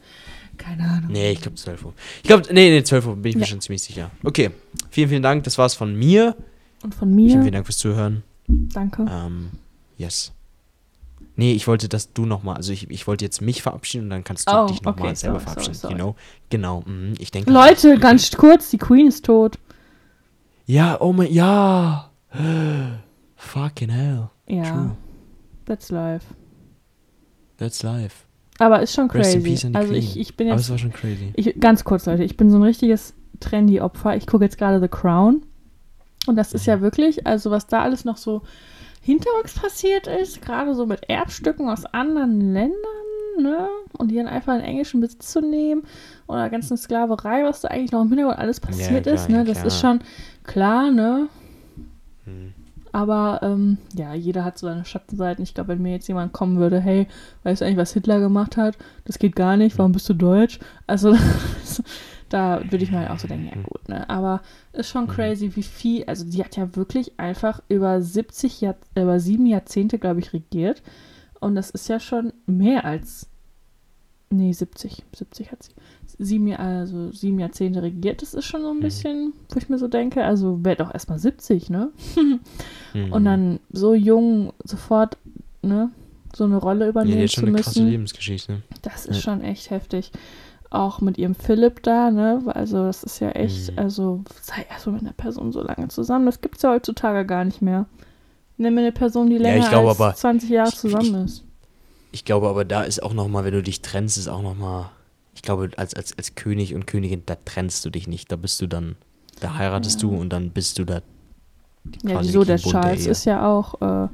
Speaker 3: Keine Ahnung.
Speaker 2: Nee, ich glaube 12 Uhr. Ich glaube, nee, nee, 12 Uhr bin ich mir
Speaker 3: Ja.
Speaker 2: schon ziemlich sicher. Okay, vielen, vielen Dank. Das war's von mir.
Speaker 3: Und von
Speaker 2: Vielen,
Speaker 3: mir,
Speaker 2: vielen Dank fürs Zuhören.
Speaker 3: danke.
Speaker 2: Ähm, yes. Nee, ich wollte, dass du nochmal, also ich, ich wollte jetzt mich verabschieden und dann kannst du
Speaker 3: Oh,
Speaker 2: dich nochmal
Speaker 3: okay,
Speaker 2: selber
Speaker 3: sorry,
Speaker 2: verabschieden.
Speaker 3: sorry,
Speaker 2: Genau. Genau. mhm, ich denke.
Speaker 3: Leute, ganz kurz, die Queen ist tot.
Speaker 2: Ja, oh mein, ja. [GASPS] Fucking hell.
Speaker 3: Ja,
Speaker 2: True.
Speaker 3: that's life.
Speaker 2: That's life.
Speaker 3: Aber ist schon
Speaker 2: Rest
Speaker 3: crazy. Also ich, ich bin
Speaker 2: Aber
Speaker 3: jetzt
Speaker 2: es war schon crazy.
Speaker 3: Ich, ganz kurz, Leute, ich bin so ein richtiges Trendy-Opfer. Ich gucke jetzt gerade The Crown. Und das
Speaker 2: Mhm.
Speaker 3: ist ja wirklich, also was da alles noch so hinterrücks passiert ist, gerade so mit Erbstücken aus anderen Ländern, ne? Und die dann einfach in englischen Besitz zu nehmen oder ganzen Sklaverei, was da eigentlich noch im Hintergrund alles passiert
Speaker 2: klar,
Speaker 3: ist, ne?
Speaker 2: ja,
Speaker 3: Das
Speaker 2: klar.
Speaker 3: ist schon klar, ne?
Speaker 2: Hm.
Speaker 3: Aber ähm, ja, jeder hat so seine Schattenseiten. Ich glaube, wenn mir jetzt jemand kommen würde, hey, weißt du eigentlich, was Hitler gemacht hat? Das geht gar nicht, warum bist du deutsch? Also, [LAUGHS] da würde ich mir halt auch so denken, ja gut, ne? Aber ist schon crazy, wie viel, also die hat ja wirklich einfach über 70 Jahr, über sieben Jahrzehnte, glaube ich, regiert. Und das ist ja schon mehr als, nee, 70, 70 hat sie. Sieben, Jahr- also sieben Jahrzehnte regiert, das ist schon so ein bisschen, wo ich mir so denke, also wäre doch erstmal 70, ne?
Speaker 2: Mhm.
Speaker 3: Und dann so jung sofort, ne, so eine Rolle
Speaker 2: Ja, die
Speaker 3: übernehmen
Speaker 2: hat schon
Speaker 3: zu
Speaker 2: eine krasse
Speaker 3: müssen,
Speaker 2: Lebensgeschichte.
Speaker 3: das ist
Speaker 2: Ja.
Speaker 3: schon echt heftig. Auch mit ihrem Philipp da, ne, also das ist ja echt,
Speaker 2: Mhm.
Speaker 3: also sei erstmal mit einer Person so lange zusammen, das gibt's ja heutzutage gar nicht mehr. Nimm mir eine Person, die
Speaker 2: Ja,
Speaker 3: länger
Speaker 2: ich glaube
Speaker 3: als
Speaker 2: aber-
Speaker 3: 20 Jahre
Speaker 2: ich-
Speaker 3: zusammen ist.
Speaker 2: Ich glaube aber, da ist auch nochmal, wenn du dich trennst, ist auch nochmal. Ich glaube, als, als, als König und Königin, da trennst du dich nicht. Da bist du dann. Da heiratest
Speaker 3: Ja.
Speaker 2: du und dann bist du da.
Speaker 3: Ja, wieso, der
Speaker 2: der
Speaker 3: Charles
Speaker 2: Ehe.
Speaker 3: ist ja auch, äh,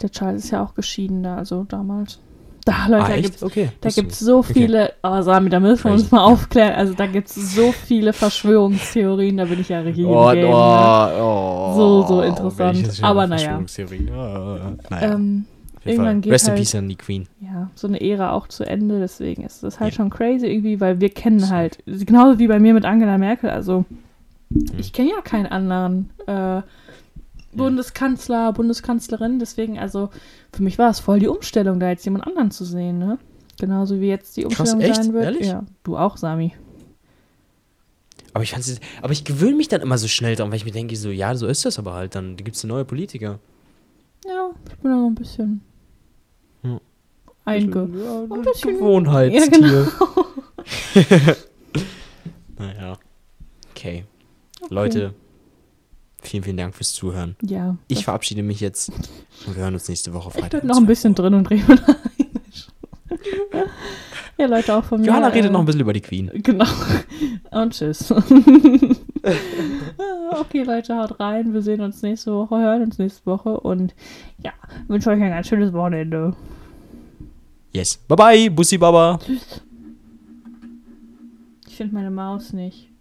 Speaker 3: der Charles ist ja auch geschieden da, also damals. [LAUGHS] Da, Leute,
Speaker 2: ah,
Speaker 3: da gibt's
Speaker 2: Okay.
Speaker 3: Gibt es
Speaker 2: nicht.
Speaker 3: so
Speaker 2: Okay.
Speaker 3: viele, oh Sami, da müssen wir uns mal aufklären. Also da gibt es so viele Verschwörungstheorien, da bin ich ja richtig
Speaker 2: Oh,
Speaker 3: Game.
Speaker 2: oh, oh,
Speaker 3: So, so
Speaker 2: welche
Speaker 3: interessant. Aber naja.
Speaker 2: Verschwörungstheorie. Ah, naja.
Speaker 3: ähm, irgendwann
Speaker 2: Fall.
Speaker 3: geht
Speaker 2: Rest in
Speaker 3: halt-
Speaker 2: Peace an die Queen.
Speaker 3: ja, so eine Ära auch zu Ende, deswegen ist das halt
Speaker 2: Ja.
Speaker 3: schon crazy irgendwie, weil wir kennen
Speaker 2: So.
Speaker 3: halt, genauso wie bei mir mit Angela Merkel, also
Speaker 2: Mhm.
Speaker 3: ich kenne ja keinen anderen äh, Bundeskanzler, Bundeskanzlerin, deswegen, also für mich war es voll die Umstellung, da jetzt jemand anderen zu sehen, ne? Genauso wie jetzt die
Speaker 2: Krass,
Speaker 3: Umstellung
Speaker 2: echt?
Speaker 3: sein wird.
Speaker 2: Ehrlich?
Speaker 3: Ja, du auch, Sami.
Speaker 2: Aber ich aber ich gewöhne mich dann immer so schnell dran, weil ich mir denke, so, ja, so ist das aber halt. Dann gibt es neue Politiker.
Speaker 3: Ja, ich bin da so ein bisschen Einge.
Speaker 2: Ja,
Speaker 3: ein bisschen-
Speaker 2: Gewohnheitstier.
Speaker 3: Ja, genau. [LAUGHS]
Speaker 2: naja. Okay. Leute, vielen, vielen Dank fürs Zuhören.
Speaker 3: Ja.
Speaker 2: Ich verabschiede mich jetzt und wir hören uns nächste Woche
Speaker 3: Ich
Speaker 2: Freitag.
Speaker 3: bleib
Speaker 2: um
Speaker 3: noch ein
Speaker 2: 12
Speaker 3: bisschen
Speaker 2: Uhr.
Speaker 3: drin und rede. [LAUGHS] Ja, Leute, auch von mir.
Speaker 2: Johanna
Speaker 3: äh,
Speaker 2: redet noch ein bisschen über die Queen.
Speaker 3: Genau. Und tschüss. [LAUGHS] [LAUGHS] okay, Leute, haut rein. Wir sehen uns nächste Woche, hören uns nächste Woche und ja, wünsche euch ein ganz schönes Wochenende.
Speaker 2: Yes. Bye bye, Bussi Baba.
Speaker 3: Ich finde meine Maus nicht.